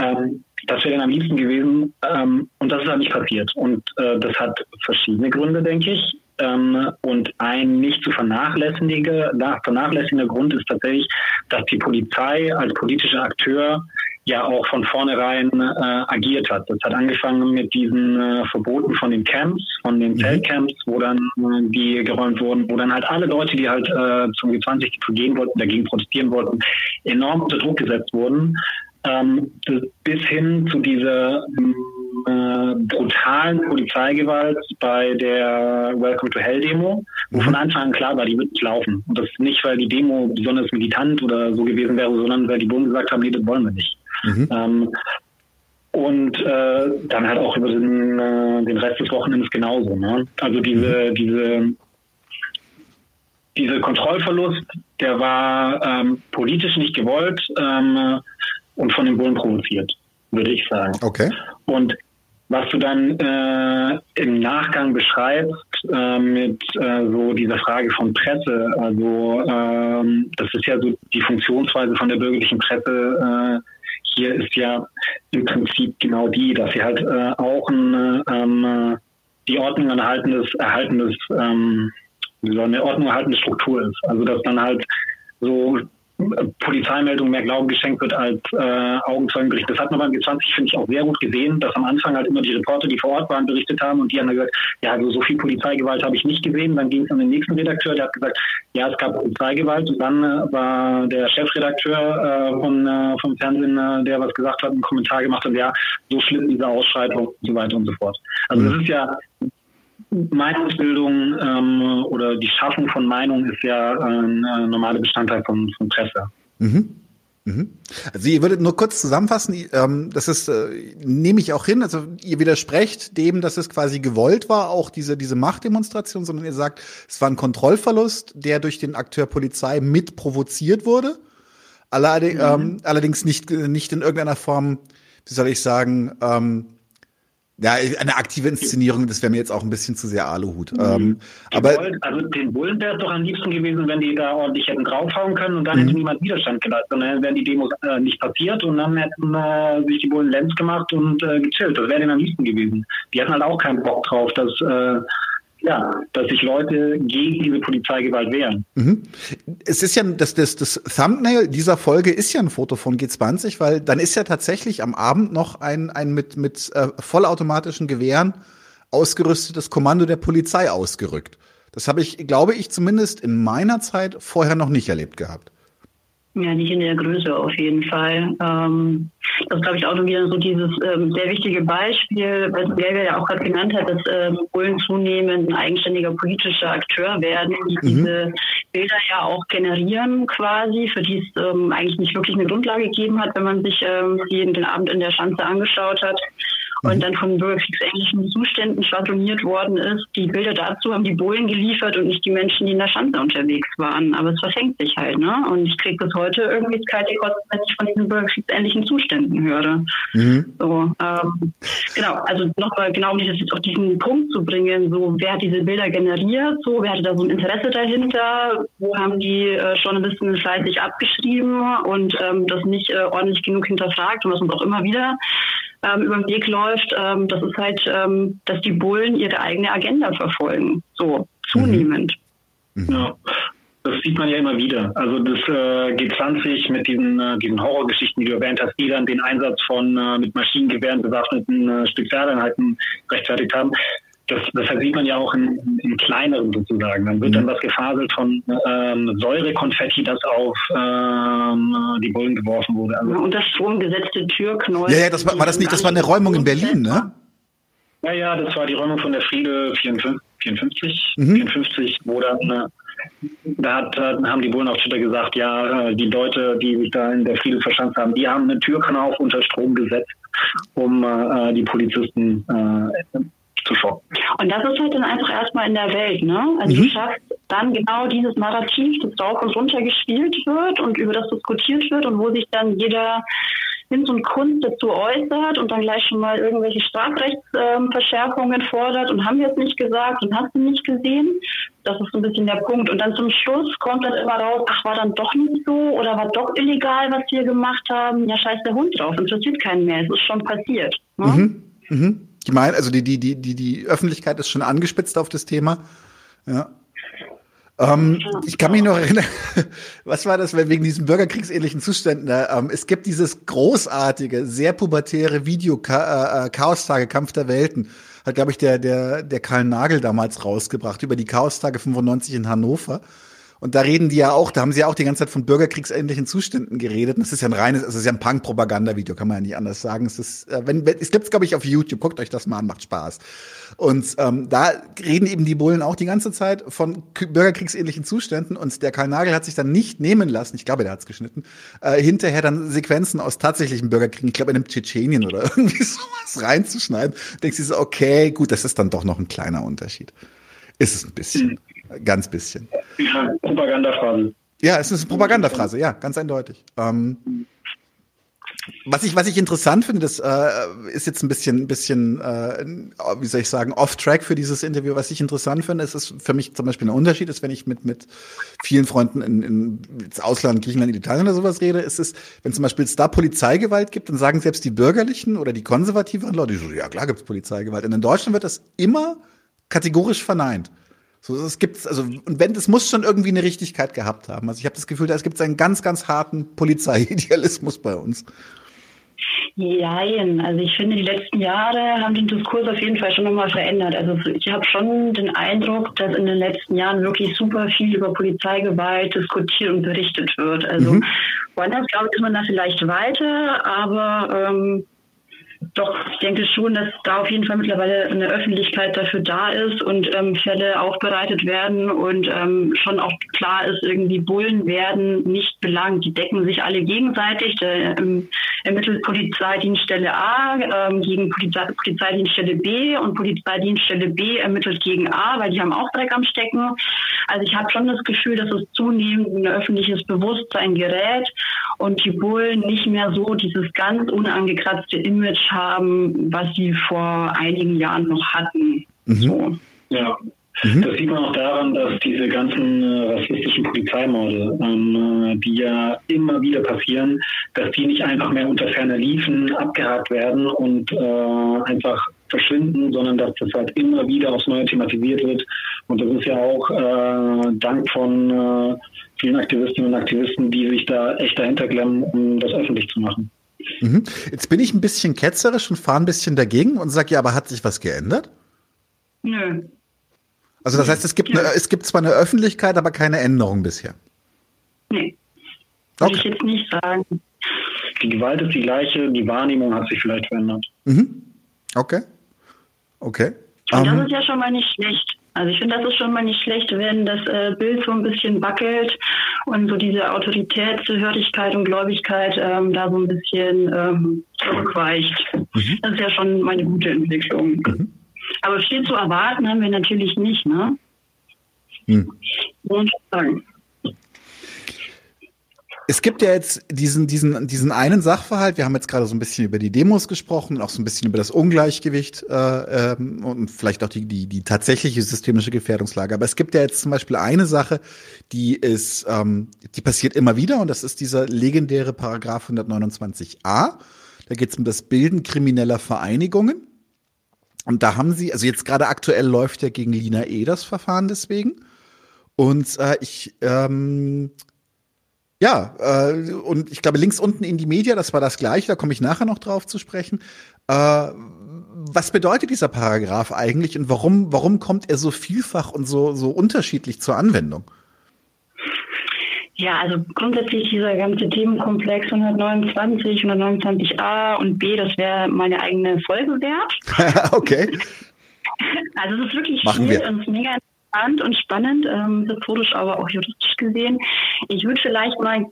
Ähm, das wäre dann am liebsten gewesen ähm, und das ist halt nicht passiert. Und äh, das hat verschiedene Gründe, denke ich. Ähm, und ein nicht zu vernachlässigender, vernachlässigender Grund ist tatsächlich, dass die Polizei als politischer Akteur ja auch von vornherein äh, agiert hat. Das hat angefangen mit diesen äh, Verboten von den Camps, von den mhm. Zeltcamps, wo dann äh, die geräumt wurden, wo dann halt alle Leute, die halt äh, zum G20 gehen wollten, dagegen protestieren wollten, enorm unter Druck gesetzt wurden. Ähm, bis hin zu dieser äh, brutalen Polizeigewalt bei der Welcome to Hell Demo, wo mhm. von Anfang an klar war, die wird nicht laufen. Und das nicht, weil die Demo besonders militant oder so gewesen wäre, sondern weil die Bund gesagt haben, nee, das wollen wir nicht. Mhm. Ähm, und äh, dann halt auch über den, äh, den Rest des Wochenendes genauso. Ne? Also diese, mhm. diese, diese Kontrollverlust, der war ähm, politisch nicht gewollt ähm, und von den Bullen provoziert, würde ich sagen. Okay. Und was du dann äh, im Nachgang beschreibst äh, mit äh, so dieser Frage von Presse, also ähm, das ist ja so die Funktionsweise von der bürgerlichen Presse äh, hier ist ja im Prinzip genau die, dass sie halt äh, auch ein, ähm, die Ordnung ein erhaltendes, ähm, eine Ordnung erhaltende Struktur ist. Also dass dann halt so Polizeimeldung mehr Glauben geschenkt wird als äh, Augenzeugenbericht. Das hat man beim G20, finde ich, auch sehr gut gesehen, dass am Anfang halt immer die Reporter, die vor Ort waren, berichtet haben und die haben dann gesagt, ja, also so viel Polizeigewalt habe ich nicht gesehen. Dann ging es an den nächsten Redakteur, der hat gesagt, ja, es gab Polizeigewalt und dann äh, war der Chefredakteur äh, von, äh, vom Fernsehen, äh, der was gesagt hat, einen Kommentar gemacht hat, ja, so schlimm diese Ausschreitung und so weiter und so fort. Also es ist ja Meinungsbildung ähm, oder die Schaffung von Meinung ist ja ein äh, normaler Bestandteil von, von Presse. Mhm. Mhm. Also ihr würdet nur kurz zusammenfassen, ähm, das ist, äh, nehme ich auch hin, also ihr widersprecht dem, dass es quasi gewollt war, auch diese, diese Machtdemonstration, sondern ihr sagt, es war ein Kontrollverlust, der durch den Akteur Polizei mit provoziert wurde. Allerdings, mhm. ähm, allerdings nicht, nicht in irgendeiner Form, wie soll ich sagen, ähm, ja, eine aktive Inszenierung, das wäre mir jetzt auch ein bisschen zu sehr Aluhut. Mhm. Ähm, aber Bullen, also den Bullen wäre es doch am liebsten gewesen, wenn die da ordentlich hätten draufhauen können und dann mhm. hätte niemand Widerstand geleistet. Und dann wären die Demos äh, nicht passiert und dann hätten äh, sich die Bullen Lenz gemacht und äh, gechillt. Das wäre denen am liebsten gewesen. Die hatten halt auch keinen Bock drauf, dass äh, ja, dass sich Leute gegen diese Polizeigewalt wehren. Mhm. Es ist ja, das, das, das Thumbnail dieser Folge ist ja ein Foto von G20, weil dann ist ja tatsächlich am Abend noch ein, ein mit, mit äh, vollautomatischen Gewehren ausgerüstetes Kommando der Polizei ausgerückt. Das habe ich, glaube ich, zumindest in meiner Zeit vorher noch nicht erlebt gehabt. Ja, nicht in der Größe auf jeden Fall. Ähm, das ist, glaube ich, auch noch wieder so dieses ähm, sehr wichtige Beispiel, was Gelber ja auch gerade genannt hat, dass ähm, Polen zunehmend ein eigenständiger politischer Akteur werden, die mhm. diese Bilder ja auch generieren quasi, für die es ähm, eigentlich nicht wirklich eine Grundlage gegeben hat, wenn man sich ähm, jeden Abend in der Schanze angeschaut hat und mhm. dann von bürgerkriegsähnlichen Zuständen schwadroniert worden ist. Die Bilder dazu haben die Bullen geliefert und nicht die Menschen, die in der Schanze unterwegs waren. Aber es verfängt sich halt, ne? Und ich kriege bis heute irgendwie kalte Kosten, wenn ich von diesen bürgerkriegsähnlichen Zuständen höre. Mhm. So, ähm, genau, also nochmal genau um dieses, auf diesen Punkt zu bringen, so wer hat diese Bilder generiert, so wer hatte da so ein Interesse dahinter, wo haben die äh, Journalisten fleißig abgeschrieben und ähm, das nicht äh, ordentlich genug hinterfragt und was uns auch immer wieder ähm, über den Weg läuft, ähm, das ist halt, ähm, dass die Bullen ihre eigene Agenda verfolgen. So, zunehmend. Mhm. Ja. Das sieht man ja immer wieder. Also das äh, G20 mit diesen, äh, diesen Horrorgeschichten, die du erwähnt hast, die dann den Einsatz von äh, mit Maschinengewehren bewaffneten äh, Spezialeinheiten rechtfertigt haben das, das sieht man ja auch in, in kleineren sozusagen. Dann wird mhm. dann was gefaselt von ähm, Säurekonfetti, das auf ähm, die Bullen geworfen wurde. Also, und das stromgesetzte Türknäuel. Ja, ja, das war, war das nicht, das war eine Räumung in Berlin, ne? Ja, ja, das war die Räumung von der Friede 54, 54, mhm. 54 wo dann äh, da hat, haben die Bullen auf Twitter gesagt, ja, äh, die Leute, die sich da in der Friede verschanzt haben, die haben eine Türknauf unter Strom gesetzt, um äh, die Polizisten äh, zu schocken. Und das ist halt dann einfach erstmal in der Welt, ne? Also mhm. du schaffst dann genau dieses Narrativ, das rauf und runter gespielt wird und über das diskutiert wird und wo sich dann jeder Hinz und Kunst dazu äußert und dann gleich schon mal irgendwelche Strafrechtsverschärfungen ähm, fordert und haben wir es nicht gesagt und hast du nicht gesehen. Das ist so ein bisschen der Punkt. Und dann zum Schluss kommt dann immer raus, ach, war dann doch nicht so oder war doch illegal, was wir gemacht haben. Ja, scheiß der Hund drauf, interessiert keinen mehr. Es ist schon passiert. Ne? Mhm. Mhm. Ich meine, also die, die, die, die, die Öffentlichkeit ist schon angespitzt auf das Thema. Ja. Ähm, ich kann mich noch erinnern, was war das wegen diesen bürgerkriegsähnlichen Zuständen? Ähm, es gibt dieses großartige, sehr pubertäre Video äh, äh, Chaostage Kampf der Welten. Hat, glaube ich, der, der, der Karl Nagel damals rausgebracht über die Chaostage 95 in Hannover. Und da reden die ja auch, da haben sie ja auch die ganze Zeit von bürgerkriegsähnlichen Zuständen geredet. Und das ist ja ein reines, also es ist ja ein Punk-Propaganda-Video, kann man ja nicht anders sagen. Es ist, äh, wenn, es gibt's, glaube ich, auf YouTube, guckt euch das mal an, macht Spaß. Und ähm, da reden eben die Bullen auch die ganze Zeit von bürgerkriegsähnlichen Zuständen. Und der Karl Nagel hat sich dann nicht nehmen lassen, ich glaube, der hat's geschnitten, äh, hinterher dann Sequenzen aus tatsächlichen Bürgerkriegen, ich glaube in einem Tschetschenien oder irgendwie sowas reinzuschneiden. Denkst du so, okay, gut, das ist dann doch noch ein kleiner Unterschied. Ist es ein bisschen. Ganz bisschen. Ja, Propagandaphrase. Ja, es ist eine Propagandaphrase, ja, ganz eindeutig. Ähm, was ich, was ich interessant finde, das äh, ist jetzt ein bisschen, bisschen, äh, wie soll ich sagen, off-track für dieses Interview. Was ich interessant finde, ist, ist für mich zum Beispiel ein Unterschied, ist, wenn ich mit, mit vielen Freunden in, in ins Ausland, Griechenland, Italien oder sowas rede, ist es, wenn zum Beispiel es da Polizeigewalt gibt, dann sagen selbst die Bürgerlichen oder die konservativen Leute, so, ja klar gibt's Polizeigewalt. Und in Deutschland wird das immer kategorisch verneint. So, es gibt, also, und wenn, es muss schon irgendwie eine Richtigkeit gehabt haben. Also ich habe das Gefühl, da es gibt einen ganz, ganz harten Polizeiidealismus bei uns. Nein, also ich finde, die letzten Jahre haben den Diskurs auf jeden Fall schon nochmal verändert. Also ich habe schon den Eindruck, dass in den letzten Jahren wirklich super viel über Polizeigewalt diskutiert und berichtet wird. Also mhm. woanders, glaube ich, ist man da vielleicht weiter, aber ähm, doch, ich denke schon, dass da auf jeden Fall mittlerweile eine Öffentlichkeit dafür da ist und ähm, Fälle aufbereitet werden und ähm, schon auch klar ist, irgendwie Bullen werden nicht belangt. Die decken sich alle gegenseitig. Der, ähm, ermittelt Polizeidienststelle A ähm, gegen Polizei, Polizeidienststelle B und Polizeidienststelle B ermittelt gegen A, weil die haben auch Dreck am Stecken. Also ich habe schon das Gefühl, dass es zunehmend ein öffentliches Bewusstsein gerät und die Bullen nicht mehr so dieses ganz unangekratzte Image haben, was sie vor einigen Jahren noch hatten. Mhm. So. Ja, Mhm. Das sieht man auch daran, dass diese ganzen äh, rassistischen Polizeimorde, ähm, äh, die ja immer wieder passieren, dass die nicht einfach mehr unter ferner Liefen abgehakt werden und äh, einfach verschwinden, sondern dass das halt immer wieder aufs Neue thematisiert wird. Und das ist ja auch äh, Dank von äh, vielen Aktivistinnen und Aktivisten, die sich da echt dahinter klemmen, um das öffentlich zu machen. Mhm. Jetzt bin ich ein bisschen ketzerisch und fahre ein bisschen dagegen und sage, ja, aber hat sich was geändert? Nö. Also das heißt, es gibt, eine, es gibt zwar eine Öffentlichkeit, aber keine Änderung bisher. Nee. Würde okay. ich jetzt nicht sagen. Die Gewalt ist die gleiche, die Wahrnehmung hat sich vielleicht verändert. Mhm. Okay. Okay. Und das ähm. ist ja schon mal nicht schlecht. Also ich finde, das ist schon mal nicht schlecht, wenn das äh, Bild so ein bisschen wackelt und so diese Autoritätshörigkeit und Gläubigkeit ähm, da so ein bisschen ähm, zurückweicht. Mhm. Das ist ja schon mal eine gute Entwicklung. Mhm. Aber viel zu erwarten haben wir natürlich nicht, ne? Mhm. Ich sagen. Es gibt ja jetzt diesen, diesen, diesen einen Sachverhalt. Wir haben jetzt gerade so ein bisschen über die Demos gesprochen, auch so ein bisschen über das Ungleichgewicht äh, ähm, und vielleicht auch die, die, die tatsächliche systemische Gefährdungslage. Aber es gibt ja jetzt zum Beispiel eine Sache, die ist, ähm, die passiert immer wieder und das ist dieser legendäre Paragraph 129a. Da geht es um das Bilden krimineller Vereinigungen. Und da haben sie, also jetzt gerade aktuell läuft ja gegen Lina E. das Verfahren deswegen. Und äh, ich ähm, ja, äh, und ich glaube, links unten in die Media, das war das gleiche, da komme ich nachher noch drauf zu sprechen. Äh, was bedeutet dieser Paragraph eigentlich und warum, warum kommt er so vielfach und so, so unterschiedlich zur Anwendung? Ja, also grundsätzlich dieser ganze Themenkomplex 129, 129a und b, das wäre meine eigene Folge wert. okay. Also es ist wirklich Machen viel wir. und mega interessant und spannend, ähm, historisch, aber auch juristisch gesehen. Ich würde vielleicht mal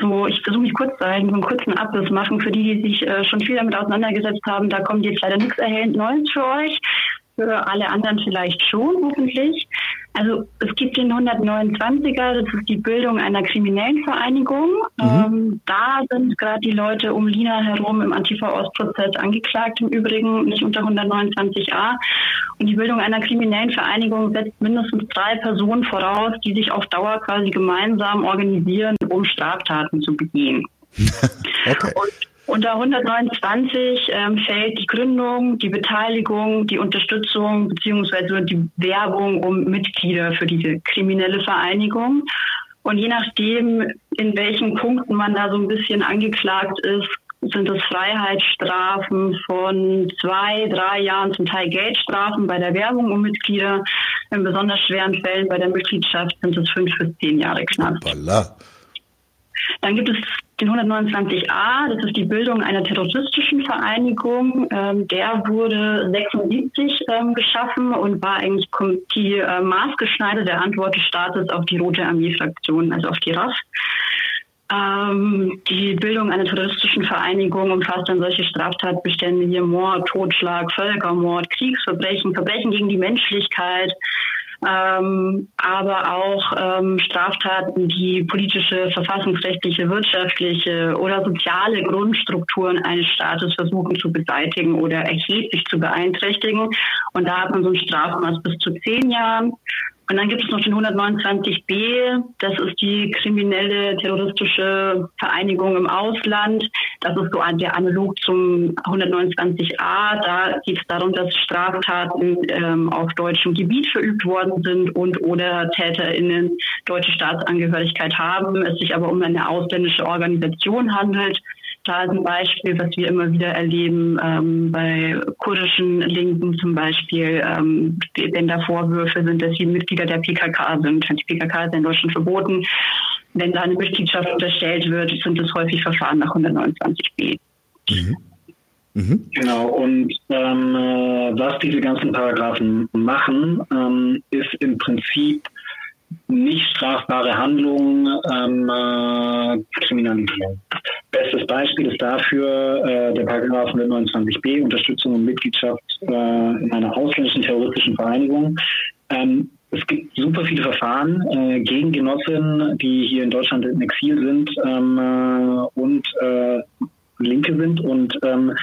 so, ich versuche mich kurz zu halten, so einen kurzen Abriss machen für die, die sich äh, schon viel damit auseinandergesetzt haben. Da kommt jetzt leider nichts erhellend Neues für euch für alle anderen vielleicht schon, hoffentlich. Also es gibt den 129er, das ist die Bildung einer kriminellen Vereinigung. Mhm. Ähm, da sind gerade die Leute um Lina herum im Antifa-Ost-Prozess angeklagt, im Übrigen nicht unter 129a. Und die Bildung einer kriminellen Vereinigung setzt mindestens drei Personen voraus, die sich auf Dauer quasi gemeinsam organisieren, um Straftaten zu begehen. okay. Und unter 129 ähm, fällt die Gründung, die Beteiligung, die Unterstützung beziehungsweise die Werbung um Mitglieder für diese kriminelle Vereinigung. Und je nachdem, in welchen Punkten man da so ein bisschen angeklagt ist, sind es Freiheitsstrafen von zwei, drei Jahren, zum Teil Geldstrafen bei der Werbung um Mitglieder. In besonders schweren Fällen bei der Mitgliedschaft sind es fünf bis zehn Jahre Knast. Hoppala. Dann gibt es den 129a, das ist die Bildung einer terroristischen Vereinigung. Ähm, der wurde 76 ähm, geschaffen und war eigentlich die äh, maßgeschneiderte Antwort des Staates auf die Rote Armee-Fraktion, also auf die RAF. Ähm, die Bildung einer terroristischen Vereinigung umfasst dann solche Straftatbestände wie Mord, Totschlag, Völkermord, Kriegsverbrechen, Verbrechen gegen die Menschlichkeit, ähm, aber auch ähm, Straftaten, die politische, verfassungsrechtliche, wirtschaftliche oder soziale Grundstrukturen eines Staates versuchen zu beseitigen oder erheblich zu beeinträchtigen. Und da hat man so ein Strafmaß bis zu zehn Jahren. Und dann gibt es noch den 129b, das ist die kriminelle terroristische Vereinigung im Ausland. Das ist so der Analog zum 129a. Da geht es darum, dass Straftaten ähm, auf deutschem Gebiet verübt worden sind und oder TäterInnen deutsche Staatsangehörigkeit haben, es sich aber um eine ausländische Organisation handelt da ist ein Beispiel, was wir immer wieder erleben, ähm, bei kurdischen Linken zum Beispiel, ähm, wenn da Vorwürfe sind, dass sie Mitglieder der PKK sind. Die PKK ist in Deutschland verboten. Wenn da eine Mitgliedschaft unterstellt wird, sind es häufig Verfahren nach 129b. Mhm. Mhm. Genau, und ähm, äh, was diese ganzen Paragraphen machen, ähm, ist im Prinzip nicht strafbare Handlungen ähm, äh, kriminalisieren. Bestes Beispiel ist dafür äh, der Paragraph 129b, Unterstützung und Mitgliedschaft äh, in einer ausländischen terroristischen Vereinigung. Ähm, es gibt super viele Verfahren äh, gegen Genossinnen, die hier in Deutschland in Exil sind ähm, äh, und äh, Linke sind und ähm,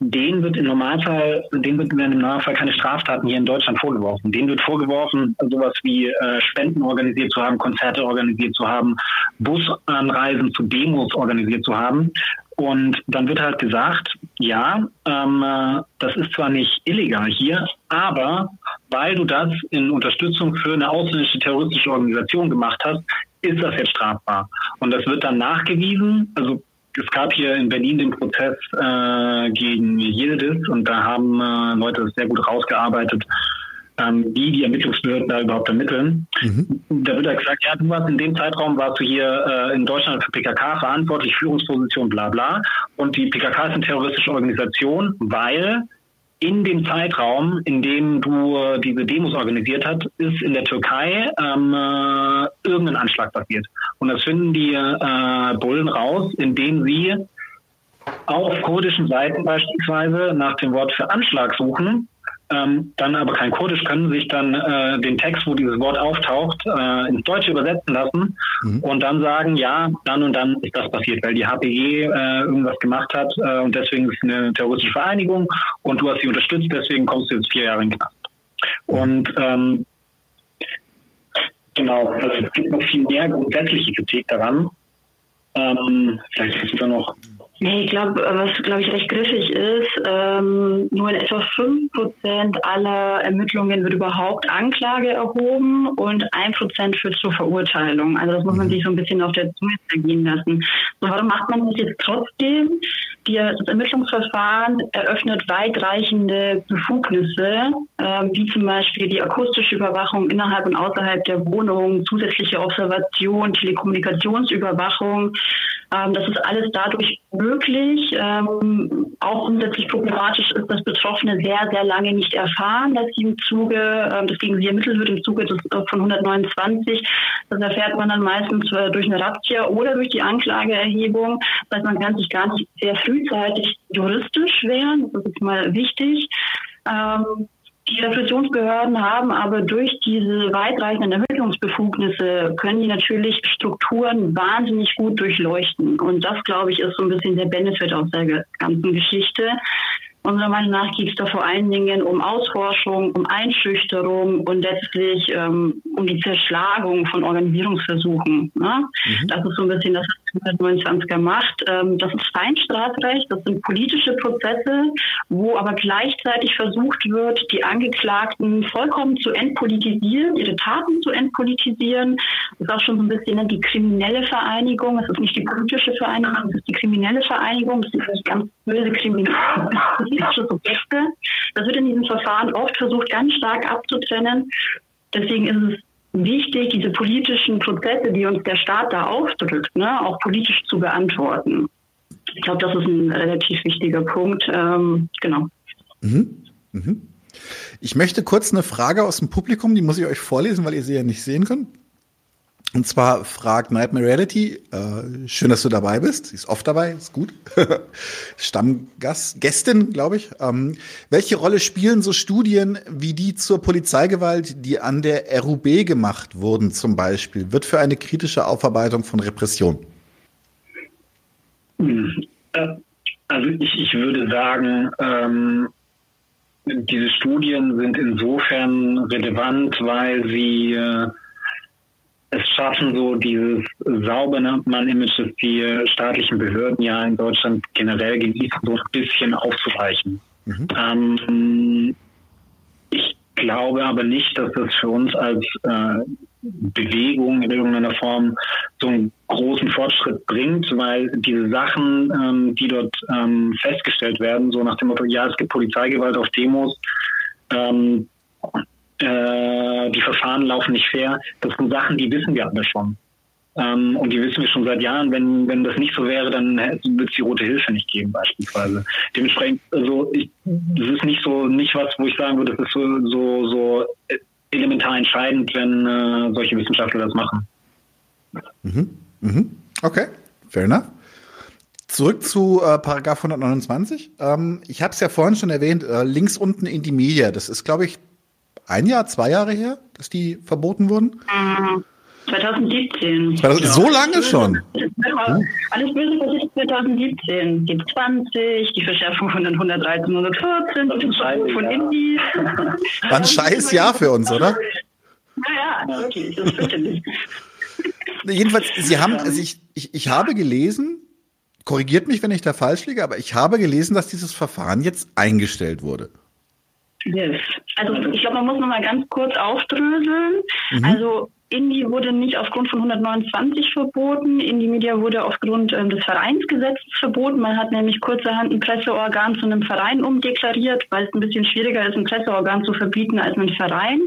denen wird im Normalfall, denen wird im Normalfall keine Straftaten hier in Deutschland vorgeworfen. Denen wird vorgeworfen, sowas wie äh, Spenden organisiert zu haben, Konzerte organisiert zu haben, Busanreisen zu Demos organisiert zu haben. Und dann wird halt gesagt, ja, ähm, äh, das ist zwar nicht illegal hier, aber weil du das in Unterstützung für eine ausländische terroristische Organisation gemacht hast, ist das jetzt strafbar. Und das wird dann nachgewiesen. Also es gab hier in Berlin den Prozess äh, gegen Yildiz und da haben äh, Leute das sehr gut rausgearbeitet, ähm, wie die Ermittlungsbehörden da überhaupt ermitteln. Mhm. Da wird ja gesagt, ja, du warst in dem Zeitraum, warst du hier äh, in Deutschland für PKK verantwortlich, Führungsposition, bla bla. Und die PKK ist eine terroristische Organisation, weil in dem Zeitraum, in dem du äh, diese Demos organisiert hast, ist in der Türkei ähm, äh, irgendein Anschlag passiert. Und das finden die äh, Bullen raus, indem sie auf kurdischen Seiten beispielsweise nach dem Wort für Anschlag suchen ähm, dann aber kein Kurdisch können, sich dann äh, den Text, wo dieses Wort auftaucht, äh, ins Deutsche übersetzen lassen mhm. und dann sagen, ja, dann und dann ist das passiert, weil die HPG äh, irgendwas gemacht hat äh, und deswegen ist es eine terroristische Vereinigung und du hast sie unterstützt, deswegen kommst du jetzt vier Jahre in den Knast. Und ähm, genau, also es gibt noch viel mehr grundsätzliche Kritik daran. Ähm, vielleicht kannst du da noch Nee, ich glaube, was glaube ich recht griffig ist, ähm, nur in etwa 5% aller Ermittlungen wird überhaupt Anklage erhoben und 1% führt zur Verurteilung. Also das muss man mhm. sich so ein bisschen auf der Zunge zergehen lassen. So, warum macht man das jetzt trotzdem? Die, das Ermittlungsverfahren eröffnet weitreichende Befugnisse, ähm, wie zum Beispiel die akustische Überwachung innerhalb und außerhalb der Wohnung, zusätzliche Observation, Telekommunikationsüberwachung. Ähm, das ist alles dadurch möglich. Ähm, auch grundsätzlich problematisch ist, dass Betroffene sehr, sehr lange nicht erfahren, dass sie im Zuge, ähm, dass gegen sie ermittelt wird im Zuge des, äh, von 129. Das erfährt man dann meistens äh, durch eine Razzia oder durch die Anklageerhebung. Das heißt, man kann sich gar nicht sehr frühzeitig juristisch wehren. Das ist mal wichtig. Ähm, die Repressionsbehörden haben aber durch diese weitreichenden Ermittlungsbefugnisse können die natürlich Strukturen wahnsinnig gut durchleuchten. Und das, glaube ich, ist so ein bisschen der Benefit aus der ganzen Geschichte. Unserer Meinung nach geht es da vor allen Dingen um Ausforschung, um Einschüchterung und letztlich ähm, um die Zerschlagung von Organisierungsversuchen. Ne? Mhm. Das ist so ein bisschen das, was 129er macht. Ähm, das ist Feinstrafrecht, das sind politische Prozesse, wo aber gleichzeitig versucht wird, die Angeklagten vollkommen zu entpolitisieren, ihre Taten zu entpolitisieren. Das ist auch schon so ein bisschen die kriminelle Vereinigung. Es ist nicht die politische Vereinigung, es ist die kriminelle Vereinigung. Das sind ganz böse kriminelle politische Subjekte. Das wird in diesem Verfahren oft versucht, ganz stark abzutrennen. Deswegen ist es wichtig, diese politischen Prozesse, die uns der Staat da aufdrückt, ne, auch politisch zu beantworten. Ich glaube, das ist ein relativ wichtiger Punkt. Ähm, genau. Mhm. Mhm. Ich möchte kurz eine Frage aus dem Publikum, die muss ich euch vorlesen, weil ihr sie ja nicht sehen könnt. Und zwar fragt Nightmare Reality, äh, schön, dass du dabei bist. Sie ist oft dabei, ist gut. Stammgast, Gästin, glaube ich. Ähm, welche Rolle spielen so Studien wie die zur Polizeigewalt, die an der RUB gemacht wurden, zum Beispiel? Wird für eine kritische Aufarbeitung von Repression? Äh, also ich, ich würde sagen, ähm, diese Studien sind insofern relevant, weil sie äh, es schaffen, so dieses saubere Mann-Image, das die staatlichen Behörden ja in Deutschland generell genießen, so ein bisschen aufzuweichen. Mhm. Ähm, ich glaube aber nicht, dass das für uns als äh, Bewegung in irgendeiner Form so einen großen Fortschritt bringt, weil diese Sachen, ähm, die dort ähm, festgestellt werden, so nach dem Motto, ja, es gibt Polizeigewalt auf Demos, ähm, äh, die Verfahren laufen nicht fair. Das sind Sachen, die wissen wir alle schon. Ähm, und die wissen wir schon seit Jahren. Wenn, wenn das nicht so wäre, dann wird es die Rote Hilfe nicht geben, beispielsweise. Dementsprechend, also ich, das ist nicht so, nicht was, wo ich sagen würde, das ist so, so, so elementar entscheidend, wenn äh, solche Wissenschaftler das machen. Mhm. Mhm. Okay, fair enough. Zurück zu äh, Paragraph 129. Ähm, ich habe es ja vorhin schon erwähnt, äh, links unten in die Media. Das ist, glaube ich, ein Jahr, zwei Jahre her, dass die verboten wurden? 2017. 2000, ja. So lange schon? Alles Böse passiert 2017. Die 20, die Verschärfung von den 113, 114 und den Verbot von Indie. War ein scheiß Jahr für uns, oder? Naja, wirklich, das ist Jedenfalls, Sie haben, also ich, ich, ich habe gelesen, korrigiert mich, wenn ich da falsch liege, aber ich habe gelesen, dass dieses Verfahren jetzt eingestellt wurde. Yes. Also ich glaube, man muss noch mal ganz kurz aufdröseln. Mhm. Also Indie wurde nicht aufgrund von 129 verboten. Indie Media wurde aufgrund ähm, des Vereinsgesetzes verboten. Man hat nämlich kurzerhand ein Presseorgan zu einem Verein umdeklariert, weil es ein bisschen schwieriger ist, ein Presseorgan zu verbieten als einen Verein.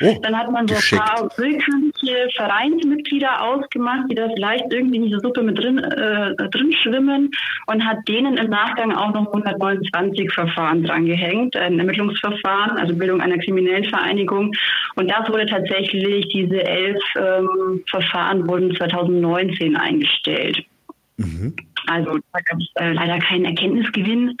Oh, Dann hat man so ein paar willkürliche Vereinsmitglieder ausgemacht, die da vielleicht irgendwie in dieser Suppe mit drin, äh, drin schwimmen und hat denen im Nachgang auch noch 129 Verfahren drangehängt, ein Ermittlungsverfahren, also Bildung einer kriminellen Vereinigung. Und das wurde tatsächlich diese elf Verfahren wurden 2019 eingestellt. Mhm. Also da gab es äh, leider keinen Erkenntnisgewinn,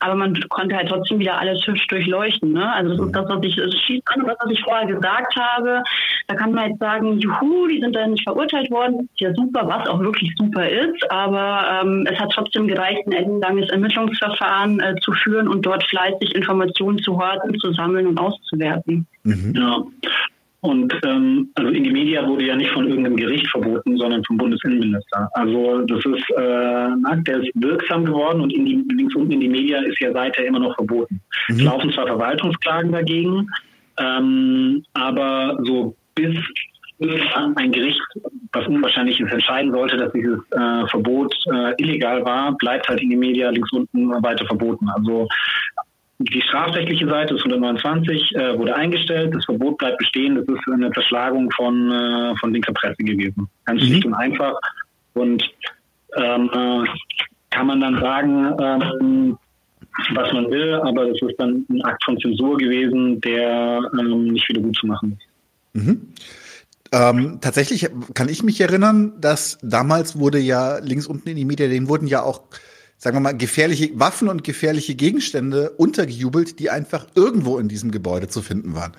aber man konnte halt trotzdem wieder alles hübsch durchleuchten. Ne? Also das ist das, was ich, es schießt an, was ich vorher gesagt habe. Da kann man jetzt sagen, juhu, die sind dann nicht verurteilt worden. Ja super, was auch wirklich super ist, aber ähm, es hat trotzdem gereicht, ein ellenlanges Ermittlungsverfahren äh, zu führen und dort fleißig Informationen zu horten, zu sammeln und auszuwerten. Mhm. Ja. Und ähm, also in die Media wurde ja nicht von irgendeinem Gericht verboten, sondern vom Bundesinnenminister. Also das ist äh, ein Akt, der ist wirksam geworden und in die, links unten in die Media ist ja seither immer noch verboten. Mhm. Es laufen zwar Verwaltungsklagen dagegen, ähm, aber so bis ein Gericht, was unwahrscheinlich ist, entscheiden sollte, dass dieses äh, Verbot äh, illegal war, bleibt halt in die Media links unten weiter verboten. Also die strafrechtliche Seite ist 129, äh, wurde eingestellt, das Verbot bleibt bestehen, das ist eine Zerschlagung von, äh, von linker Presse gewesen. Ganz mhm. schlicht und einfach. Und ähm, äh, kann man dann sagen, ähm, was man will, aber es ist dann ein Akt von Zensur gewesen, der ähm, nicht wieder gut zu machen ist. Mhm. Ähm, tatsächlich kann ich mich erinnern, dass damals wurde ja links unten in die Medien, denen wurden ja auch sagen wir mal, gefährliche Waffen und gefährliche Gegenstände untergejubelt, die einfach irgendwo in diesem Gebäude zu finden waren.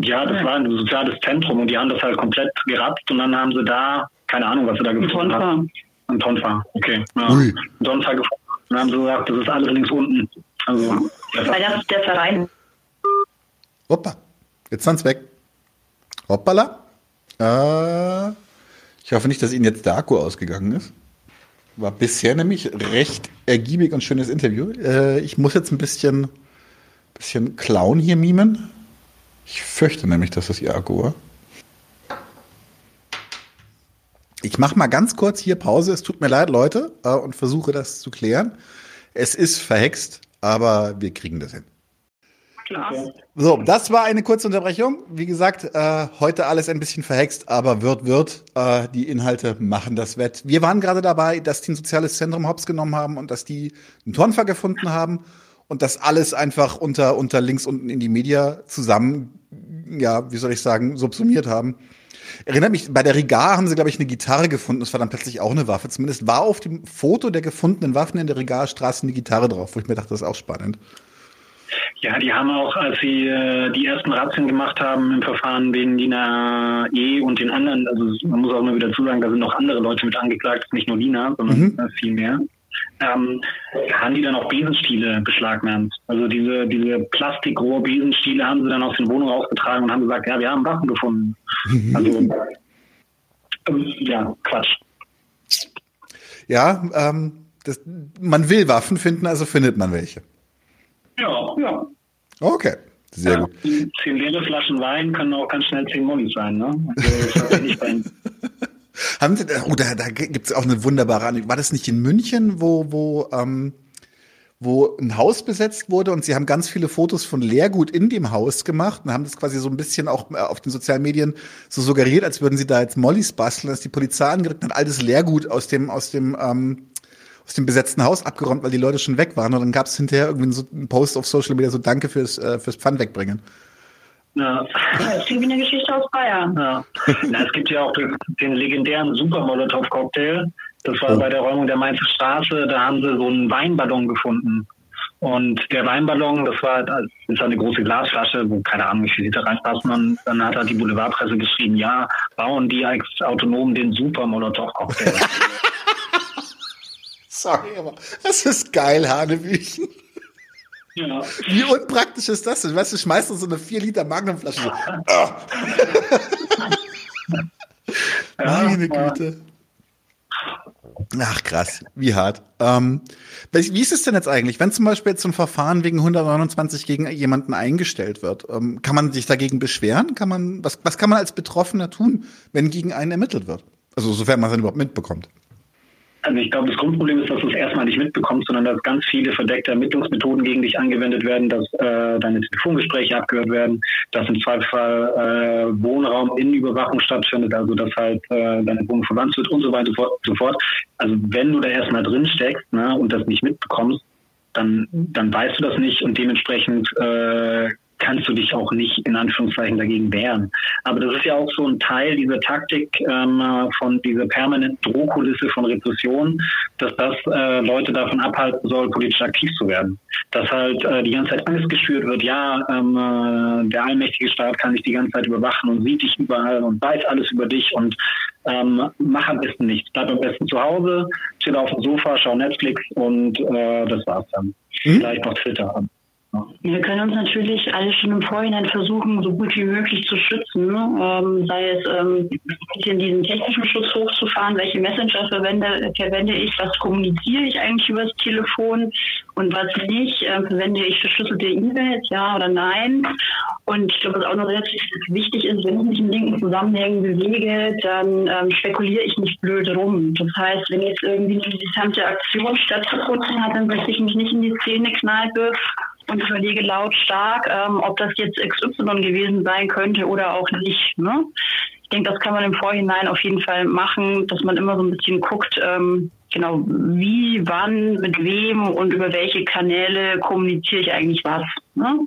Ja, das war ein soziales Zentrum und die haben das halt komplett geratzt und dann haben sie da, keine Ahnung, was sie da gefunden haben. Ein Tonfa, okay. Ja. Ui. Ein Tonfa gefunden. Und dann haben sie gesagt, das ist alles links unten. Also, Weil das ist der Verein. Hoppa, jetzt sind's weg. Hoppala. Äh, ich hoffe nicht, dass Ihnen jetzt der Akku ausgegangen ist. War bisher nämlich recht ergiebig und schönes Interview. Äh, ich muss jetzt ein bisschen, bisschen Clown hier mimen. Ich fürchte nämlich, dass das ihr Akku war. Ich mache mal ganz kurz hier Pause. Es tut mir leid, Leute, äh, und versuche das zu klären. Es ist verhext, aber wir kriegen das hin. Klar. So, das war eine kurze Unterbrechung. Wie gesagt, äh, heute alles ein bisschen verhext, aber wird, wird. Äh, die Inhalte machen das wett. Wir waren gerade dabei, dass die ein soziales Zentrum hops genommen haben und dass die einen Turnfer gefunden haben und das alles einfach unter, unter links unten in die Media zusammen, ja, wie soll ich sagen, subsumiert haben. Erinnert mich, bei der Rigar haben sie, glaube ich, eine Gitarre gefunden. Das war dann plötzlich auch eine Waffe. Zumindest war auf dem Foto der gefundenen Waffen in der Rigarstraße eine Gitarre drauf, wo ich mir dachte, das ist auch spannend. Ja, die haben auch, als sie äh, die ersten Razzien gemacht haben im Verfahren wegen Lina E und den anderen, also man muss auch mal wieder zusagen, da sind noch andere Leute mit angeklagt, nicht nur Lina, sondern mhm. Äh, viel mehr. Ähm, haben die dann auch Besenstiele beschlagnahmt. Also diese, diese Plastikrohr-Besenstiele haben sie dann aus den Wohnungen ausgetragen und haben gesagt, ja, wir haben Waffen gefunden. Mhm. Also, ähm, ja, Quatsch. Ja, ähm, das, man will Waffen finden, also findet man welche. Ja, ja. Okay, sehr ja, gut. Zehn leere Flaschen Wein können auch ganz schnell zehn Mollis sein, ne? Also, das Haben Sie, oh, da, da gibt es auch eine wunderbare, war das nicht in München, wo, wo, ähm, wo ein Haus besetzt wurde und sie haben ganz viele Fotos von Leergut in dem Haus gemacht und haben das quasi so ein bisschen auch äh, auf den sozialen Medien so suggeriert, als würden sie da jetzt Mollys basteln, dass die Polizei angerückt hat, altes Leergut aus dem, aus dem, ähm, aus dem besetzten Haus abgeräumt, weil die Leute schon weg waren. Und dann gab es hinterher irgendwie so einen Post auf Social Media, so Danke fürs, äh, fürs Pfand wegbringen. Ja. Das ist wie eine Geschichte aus Bayern. Ja. Na, es gibt ja auch den, den legendären Super Molotov Cocktail. Das war oh. bei der Räumung der Mainzer Straße. Da haben sie so einen Weinballon gefunden. Und der Weinballon, das war das ist eine große Glasflasche, wo keine Ahnung, wie viel Liter reinpassen. Und dann hat halt die Boulevardpresse geschrieben, ja, bauen die als Autonomen den Super Molotov Cocktail. Sorry, aber das ist geil, Hanebüchen. Ja. Wie unpraktisch ist das denn? Weißt du, schmeißt du so eine 4 Liter Magnumflasche so. Oh. Meine Güte. Ach krass, wie hart. Ähm, wie ist es denn jetzt eigentlich, wenn zum Beispiel jetzt ein Verfahren wegen 129 gegen jemanden eingestellt wird? Ähm, kann man sich dagegen beschweren? Kann man, was, was kann man als Betroffener tun, wenn gegen einen ermittelt wird? Also sofern man es dann überhaupt mitbekommt. Also ich glaube, das Grundproblem ist, dass du es erstmal nicht mitbekommst, sondern dass ganz viele verdeckte Ermittlungsmethoden gegen dich angewendet werden, dass äh, deine Telefongespräche abgehört werden, dass im Zweifelsfall äh, Wohnraum in Überwachung stattfindet, also dass halt äh, deine Wohnung verwandt wird und so weiter und so fort. Also wenn du da erstmal drin steckst ne, und das nicht mitbekommst, dann, dann weißt du das nicht und dementsprechend äh, kannst du dich auch nicht in Anführungszeichen dagegen wehren. Aber das ist ja auch so ein Teil dieser Taktik ähm, von dieser permanenten Drohkulisse von Repression, dass das äh, Leute davon abhalten soll, politisch aktiv zu werden. Dass halt äh, die ganze Zeit Angst geschürt wird, ja, ähm, äh, der allmächtige Staat kann dich die ganze Zeit überwachen und sieht dich überall und weiß alles über dich und ähm, mach am besten nichts. Bleib am besten zu Hause, chill auf dem Sofa, schau Netflix und äh, das war's dann. Mhm. Vielleicht noch Twitter. Wir können uns natürlich alle schon im Vorhinein versuchen, so gut wie möglich zu schützen. Ähm, sei es ähm, diesen technischen Schutz hochzufahren, welche Messenger verwende, verwende ich, was kommuniziere ich eigentlich über das Telefon und was nicht. Ähm, verwende ich verschlüsselte E-Mails, ja oder nein? Und ich glaube, was auch noch relativ wichtig ist, wenn ich mich in linken Zusammenhängen bewege, dann ähm, spekuliere ich nicht blöd rum. Das heißt, wenn jetzt irgendwie eine gesamte Aktion stattgefunden hat, dann setze ich mich nicht in die Szene kneipe und überlege lautstark, ähm, ob das jetzt XY gewesen sein könnte oder auch nicht. Ne? Ich denke, das kann man im Vorhinein auf jeden Fall machen, dass man immer so ein bisschen guckt, ähm, genau, wie, wann, mit wem und über welche Kanäle kommuniziere ich eigentlich was. Ne?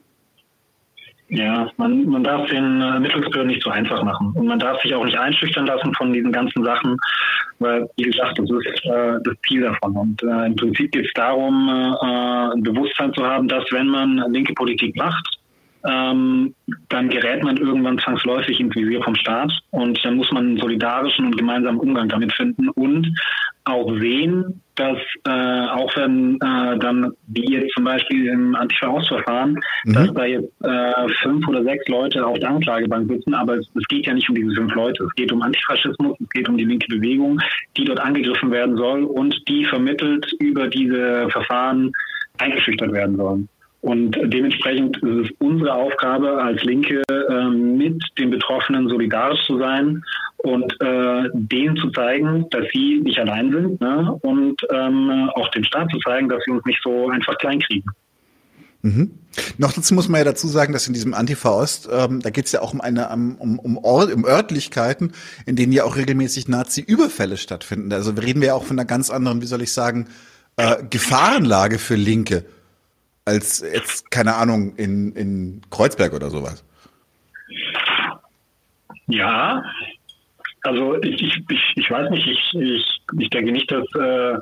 Ja, man, man darf den Ermittlungsbehörden nicht so einfach machen. Und man darf sich auch nicht einschüchtern lassen von diesen ganzen Sachen, weil, wie gesagt, das ist äh, das Ziel davon. Und äh, im Prinzip geht es darum, äh, ein Bewusstsein zu haben, dass wenn man linke Politik macht, ähm, dann gerät man irgendwann zwangsläufig ins Visier vom Staat und dann muss man einen solidarischen und gemeinsamen Umgang damit finden und auch sehen, dass äh, auch wenn äh, dann, wie jetzt zum Beispiel im Antifa-Ausverfahren, mhm. dass da jetzt äh, fünf oder sechs Leute auf der Anklagebank sitzen, aber es, es, geht ja nicht um diese fünf Leute. Es geht um Antifaschismus, es geht um die linke Bewegung, die dort angegriffen werden soll und die vermittelt über diese Verfahren eingeschüchtert werden sollen. Und dementsprechend ist es unsere Aufgabe als Linke, äh, mit den Betroffenen solidarisch zu sein und äh, denen zu zeigen, dass sie nicht allein sind ne? und ähm, auch dem Staat zu zeigen, dass sie uns nicht so einfach kleinkriegen. Mhm. Noch dazu muss man ja dazu sagen, dass in diesem Antifa Ost, ähm, da geht es ja auch um eine um, um, Ort, um Örtlichkeiten, in denen ja auch regelmäßig Nazi-Überfälle stattfinden. Also reden wir ja auch von einer ganz anderen, wie soll ich sagen, äh, Gefahrenlage für Linke als jetzt, keine Ahnung, in, in Kreuzberg oder sowas. Ja, also ich, ich, ich, weiß nicht, ich, ich, ich denke nicht, dass äh,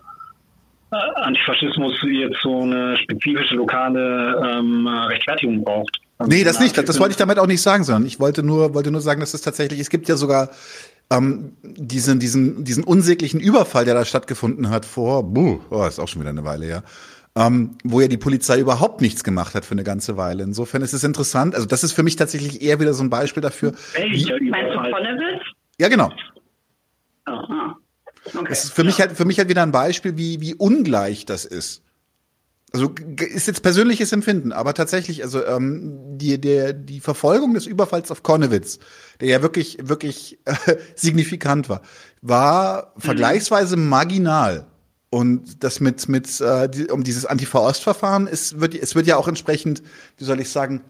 Antifaschismus jetzt so eine spezifische lokale ähm, Rechtfertigung braucht. Also nee, das nicht. Das, das wollte ich damit auch nicht sagen, sondern ich wollte nur, wollte nur sagen, dass es tatsächlich, es gibt ja sogar ähm, diesen, diesen, diesen unsäglichen Überfall, der da stattgefunden hat vor, buh, oh, ist auch schon wieder eine Weile. Ja ähm, wo ja die Polizei überhaupt nichts gemacht hat für eine ganze Weile. Insofern ist es interessant. Also das ist für mich tatsächlich eher wieder so ein Beispiel dafür. Welcher Meinst du Konnewitz? Ja, genau. Aha. Okay. Das ist für mich halt für mich halt wieder ein Beispiel, wie wie ungleich das ist. Also ist jetzt persönliches Empfinden, aber tatsächlich, also ähm, die, der, die Verfolgung des Überfalls auf Konnewitz, der ja wirklich, wirklich äh, signifikant war, war mhm. vergleichsweise marginal. Und das mit, mit äh, die, um dieses Antifa-Ost-Verfahren, es wird, es wird ja auch entsprechend, wie soll ich sagen,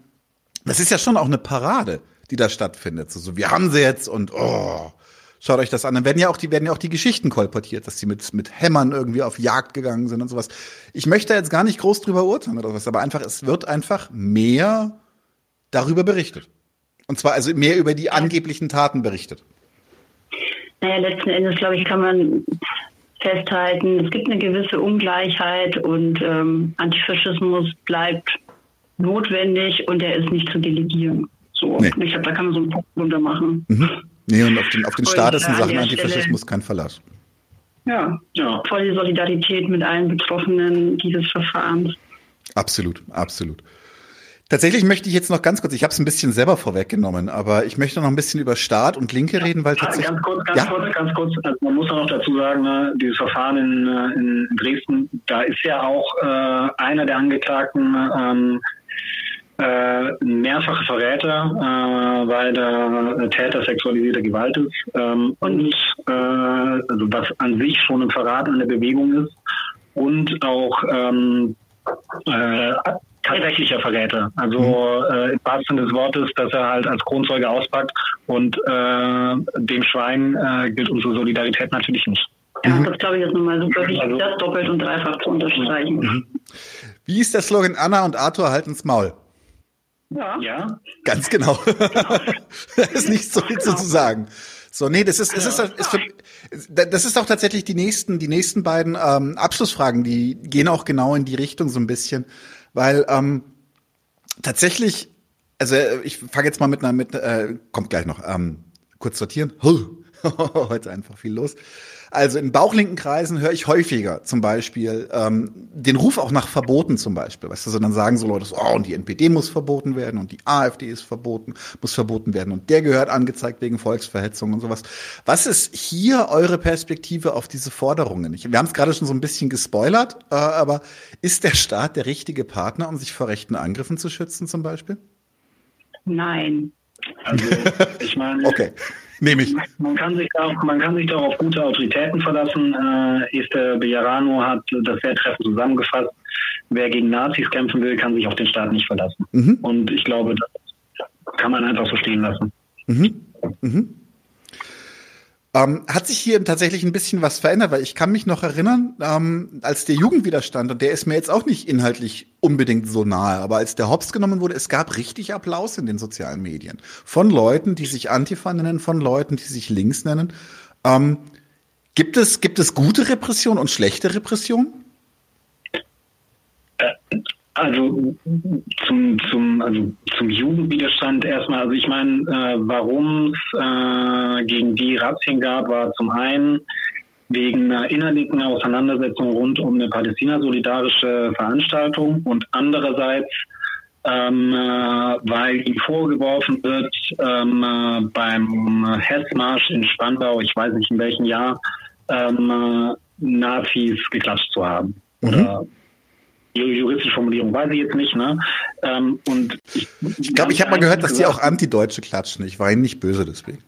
das ist ja schon auch eine Parade, die da stattfindet. So, so wir haben sie jetzt und oh, schaut euch das an. Dann werden ja auch die, werden ja auch die Geschichten kolportiert, dass sie mit, mit Hämmern irgendwie auf Jagd gegangen sind und sowas. Ich möchte jetzt gar nicht groß drüber urteilen oder was, aber einfach, es wird einfach mehr darüber berichtet. Und zwar also mehr über die angeblichen Taten berichtet. Naja, letzten Endes, glaube ich, kann man festhalten, es gibt eine gewisse Ungleichheit und ähm, Antifaschismus bleibt notwendig und er ist nicht zu delegieren. So, nee. ich glaube, da kann man so einen Punkt runter machen. Mhm. Nee, und auf den, auf den Status in Sachen Antifaschismus Stelle, kein Verlass. Ja, ja, volle Solidarität mit allen Betroffenen dieses Verfahrens. Absolut, absolut. Tatsächlich möchte ich jetzt noch ganz kurz, ich habe es ein bisschen selber vorweggenommen, aber ich möchte noch ein bisschen über Staat und Linke reden, weil tatsächlich. Ganz kurz, ganz ja? kurz, ganz kurz. Also man muss auch noch dazu sagen, ne, dieses Verfahren in, äh, in Dresden, da ist ja auch äh, einer der Angeklagten ähm, äh, mehrfache Verräter, äh, weil der Täter sexualisierte Gewalt ist ähm, und äh, also was an sich schon ein Verrat an der Bewegung ist und auch ähm, äh, tatsächlicher Verräter. Also mhm. äh, im wahrsten Sinne des Wortes, dass er halt als Kronzeuge auspackt und äh, dem Schwein äh, gilt unsere Solidarität natürlich nicht. Ja, mhm. das glaube ich jetzt nochmal super wichtig, also, das doppelt und dreifach zu unterstreichen. Mhm. Wie ist der Slogan Anna und Arthur halten's Maul? Ja. ja. Ganz genau. da ist nicht so viel zu sagen. So, nee, das ist, es ist, ist für, das ist auch tatsächlich die nächsten, die nächsten beiden ähm, Abschlussfragen, die gehen auch genau in die Richtung so ein bisschen. Weil ähm, tatsächlich, also ich fange jetzt mal mit einer, mit, äh, kommt gleich noch, ähm, kurz sortieren. Heute einfach viel los. Also in bauchlinken Kreisen höre ich häufiger zum Beispiel ähm, den Ruf auch nach Verboten zum Beispiel. Weißt du, so dann sagen so Leute, so, oh, und die NPD muss verboten werden und die AfD ist verboten, muss verboten werden und der gehört angezeigt wegen Volksverhetzung und sowas. Was ist hier eure Perspektive auf diese Forderungen? Ich, wir haben es gerade schon so ein bisschen gespoilert, äh, aber ist der Staat der richtige Partner, um sich vor rechten Angriffen zu schützen zum Beispiel? Nein. Also, ich meine, okay. Nehme ich. Man kann sich da, man kann sich da auf gute Autoritäten verlassen. Äh, Esther Bejarano hat das sehr treffend zusammengefasst. Wer gegen Nazis kämpfen will, kann sich auf den Staat nicht verlassen. Mhm. Und ich glaube, das kann man einfach so stehen lassen. Mhm. Mhm. Ähm, hat sich hier tatsächlich ein bisschen was verändert, weil ich kann mich noch erinnern, ähm, als der Jugendwiderstand, und der ist mir jetzt auch nicht inhaltlich unbedingt so nahe, aber als der Hops genommen wurde, es gab richtig Applaus in den sozialen Medien. Von Leuten, die sich Antifa nennen, von Leuten, die sich links nennen. Ähm, gibt, es, gibt es gute Repression und schlechte Repression? Also zum, zum, also zum Jugendwiderstand erstmal, also ich meine, äh, warum es äh, gegen die Razzien gab, war zum einen wegen einer innerlichen Auseinandersetzung rund um eine palästina-solidarische Veranstaltung und andererseits ähm, äh, weil ihm vorgeworfen wird, ähm, äh, beim Hessmarsch in Spandau, ich weiß nicht in welchem Jahr, ähm, äh, Nazis geklatscht zu haben. Mhm. Oder Ihre juristische Formulierung weiß ich jetzt nicht, ne? Ähm, und ich glaube, ich, glaub, ich habe mal gehört, dass die auch Antideutsche klatschen. Ich war ihnen nicht böse deswegen.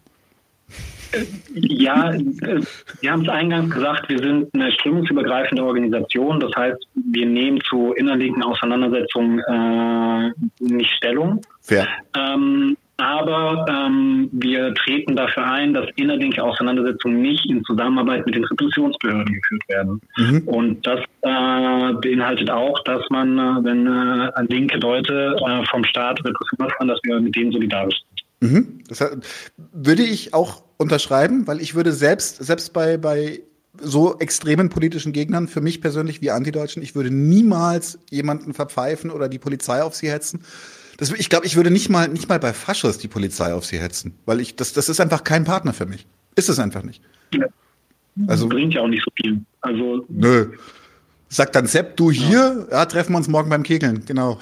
Äh, ja, äh, wir haben es eingangs gesagt, wir sind eine strömungsübergreifende Organisation. Das heißt, wir nehmen zu innerlichen Auseinandersetzungen äh, nicht Stellung. Fair. Ähm, aber ähm, wir treten dafür ein, dass innerliche Auseinandersetzungen nicht in Zusammenarbeit mit den Repressionsbehörden geführt werden. Mhm. Und das äh, beinhaltet auch, dass man, äh, wenn äh, linke Leute äh, vom Staat Repression fahren, dass wir mit denen solidarisch sind. Mhm. Das würde ich auch unterschreiben, weil ich würde selbst, selbst bei, bei so extremen politischen Gegnern, für mich persönlich wie Antideutschen, ich würde niemals jemanden verpfeifen oder die Polizei auf sie hetzen das, ich glaube, ich würde nicht mal, nicht mal bei Faschos die Polizei auf sie hetzen, weil ich, das, das ist einfach kein Partner für mich. Ist es einfach nicht. Ja. Also, bringt ja auch nicht so viel. Also, nö. Sagt dann Sepp, du hier, ja. ja, treffen wir uns morgen beim Kegeln, genau.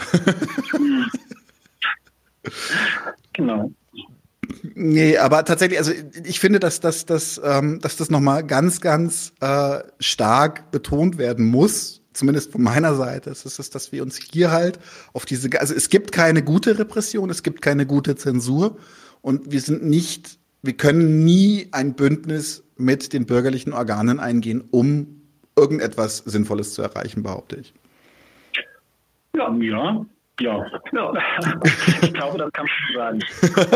genau. Nee, aber tatsächlich, also ich finde, dass, dass, dass, ähm, dass das nochmal ganz, ganz äh, stark betont werden muss, zumindest von meiner Seite, ist es, dass wir uns hier halt auf diese, also es gibt keine gute Repression, es gibt keine gute Zensur und wir sind nicht, wir können nie ein Bündnis mit den bürgerlichen Organen eingehen, um irgendetwas Sinnvolles zu erreichen, behaupte ich. Ja, ja. Ja, ja. ich glaube, das kann man sagen.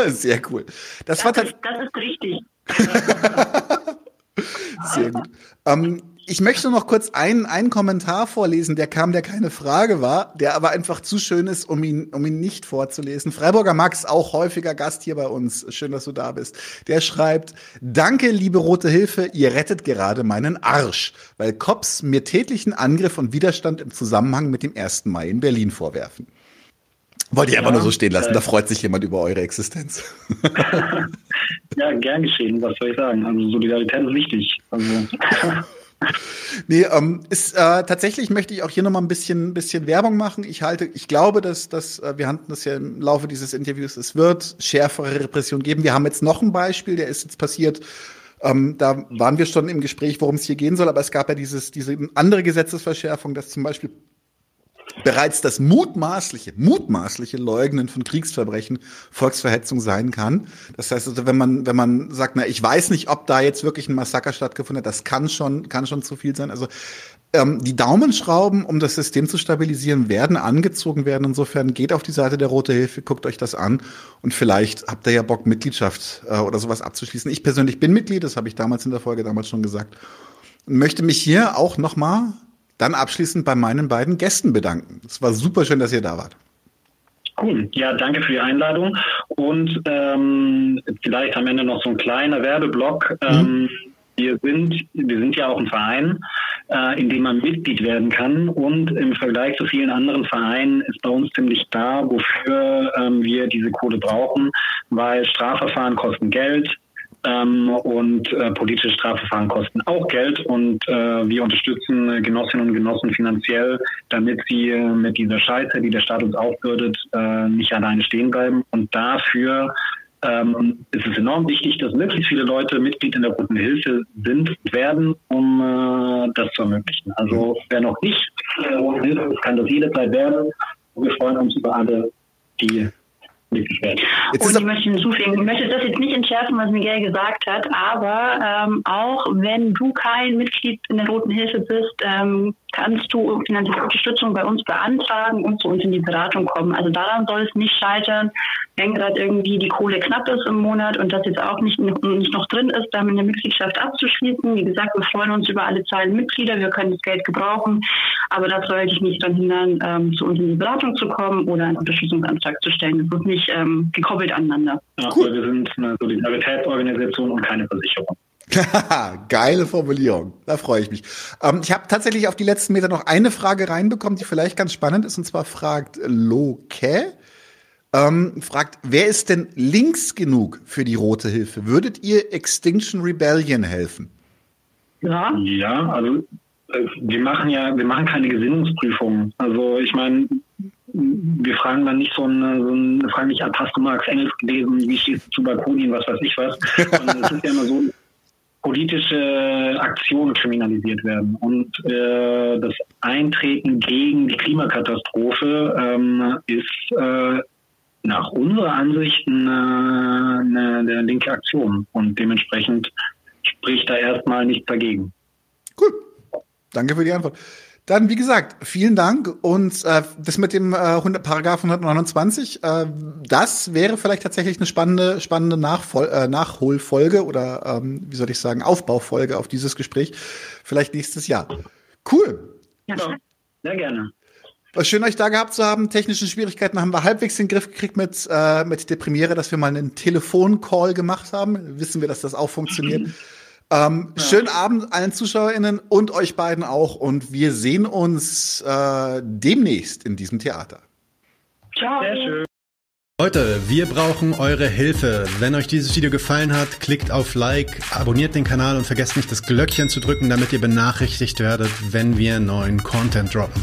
Sehr cool. Das, das, war das, das ist richtig. Sehr gut. Ähm, ich möchte noch kurz einen, einen Kommentar vorlesen, der kam, der keine Frage war, der aber einfach zu schön ist, um ihn, um ihn nicht vorzulesen. Freiburger Max, auch häufiger Gast hier bei uns. Schön, dass du da bist. Der schreibt, danke, liebe Rote Hilfe, ihr rettet gerade meinen Arsch, weil Cops mir tätlichen Angriff und Widerstand im Zusammenhang mit dem 1. Mai in Berlin vorwerfen. Wollte ich ja, einfach nur so stehen lassen, äh, da freut sich jemand über eure Existenz. ja, gern geschehen, was soll ich sagen. Also Solidarität ist wichtig. Also nee, ähm, ist, äh, tatsächlich möchte ich auch hier nochmal ein bisschen, bisschen Werbung machen. Ich halte, ich glaube, dass, dass äh, wir hatten das ja im Laufe dieses Interviews, es wird schärfere Repression geben. Wir haben jetzt noch ein Beispiel, der ist jetzt passiert. Ähm, da waren wir schon im Gespräch, worum es hier gehen soll, aber es gab ja dieses, diese andere Gesetzesverschärfung, dass zum Beispiel bereits das mutmaßliche, mutmaßliche Leugnen von Kriegsverbrechen Volksverhetzung sein kann. Das heißt also, wenn man, wenn man sagt, na, ich weiß nicht, ob da jetzt wirklich ein Massaker stattgefunden hat, das kann schon, kann schon zu viel sein. Also, ähm, die Daumenschrauben, um das System zu stabilisieren, werden angezogen werden. Insofern geht auf die Seite der Rote Hilfe, guckt euch das an und vielleicht habt ihr ja Bock, Mitgliedschaft äh, oder sowas abzuschließen. Ich persönlich bin Mitglied, das habe ich damals in der Folge damals schon gesagt. Und möchte mich hier auch nochmal dann abschließend bei meinen beiden Gästen bedanken. Es war super schön, dass ihr da wart. Cool. Ja, danke für die Einladung. Und ähm, vielleicht am Ende noch so ein kleiner Werbeblock. Mhm. Ähm, wir sind, wir sind ja auch ein Verein, äh, in dem man Mitglied werden kann. Und im Vergleich zu vielen anderen Vereinen ist bei uns ziemlich klar, wofür ähm, wir diese Kohle brauchen, weil Strafverfahren kosten Geld, ähm, und äh, politische Strafverfahren kosten auch Geld und äh, wir unterstützen Genossinnen und Genossen finanziell, damit sie äh, mit dieser Scheiße, die der Staat uns aufbürdet, äh, nicht alleine stehen bleiben. Und dafür ähm, ist es enorm wichtig, dass möglichst viele Leute Mitglied in der Guten Hilfe sind werden, um äh, das zu ermöglichen. Also wer noch nicht in der Guten Hilfe ist, kann das jederzeit werden. Wir freuen uns über alle, die Jetzt und ich möchte hinzufügen, ich möchte das jetzt nicht entschärfen, was Miguel gesagt hat, aber ähm, auch wenn du kein Mitglied in der Roten Hilfe bist, ähm, kannst du finanzielle Unterstützung bei uns beantragen und zu uns in die Beratung kommen. Also daran soll es nicht scheitern, wenn gerade irgendwie die Kohle knapp ist im Monat und das jetzt auch nicht, nicht noch drin ist, damit eine Mitgliedschaft abzuschließen. Wie gesagt, wir freuen uns über alle Zahlen Mitglieder, wir können das Geld gebrauchen, aber das soll dich nicht daran hindern, ähm, zu uns in die Beratung zu kommen oder einen Unterstützungsantrag zu stellen. Das ist nicht ähm, gekoppelt aneinander. Ja, cool. Wir sind eine Solidaritätsorganisation und keine Versicherung. Geile Formulierung. Da freue ich mich. Ähm, ich habe tatsächlich auf die letzten Meter noch eine Frage reinbekommen, die vielleicht ganz spannend ist. Und zwar fragt Loke, ähm, fragt, wer ist denn links genug für die Rote Hilfe? Würdet ihr Extinction Rebellion helfen? Ja. Ja, also äh, wir machen ja, wir machen keine Gesinnungsprüfungen. Also ich meine, wir fragen dann nicht so eine, so eine fragen nicht, hast du Marx Engels gelesen, wie stehst du zu Bakunin, was weiß ich was. Sondern es ist ja immer so, politische Aktionen kriminalisiert werden. Und äh, das Eintreten gegen die Klimakatastrophe ähm, ist äh, nach unserer Ansicht eine, eine, eine linke Aktion. Und dementsprechend spricht da erstmal nichts dagegen. Cool. Danke für die Antwort. Dann, wie gesagt, vielen Dank. Und äh, das mit dem äh, 100, Paragraph 129, äh, das wäre vielleicht tatsächlich eine spannende, spannende Nachfol äh, Nachholfolge oder, ähm, wie soll ich sagen, Aufbaufolge auf dieses Gespräch. Vielleicht nächstes Jahr. Cool. Ja, sehr gerne. Was schön, euch da gehabt zu haben. Technische Schwierigkeiten haben wir halbwegs in den Griff gekriegt mit, äh, mit der Premiere, dass wir mal einen Telefoncall gemacht haben. Wissen wir, dass das auch funktioniert. Ähm, ja. Schönen Abend allen ZuschauerInnen und euch beiden auch. Und wir sehen uns äh, demnächst in diesem Theater. Ciao. Sehr schön. Leute, wir brauchen eure Hilfe. Wenn euch dieses Video gefallen hat, klickt auf Like, abonniert den Kanal und vergesst nicht das Glöckchen zu drücken, damit ihr benachrichtigt werdet, wenn wir neuen Content droppen.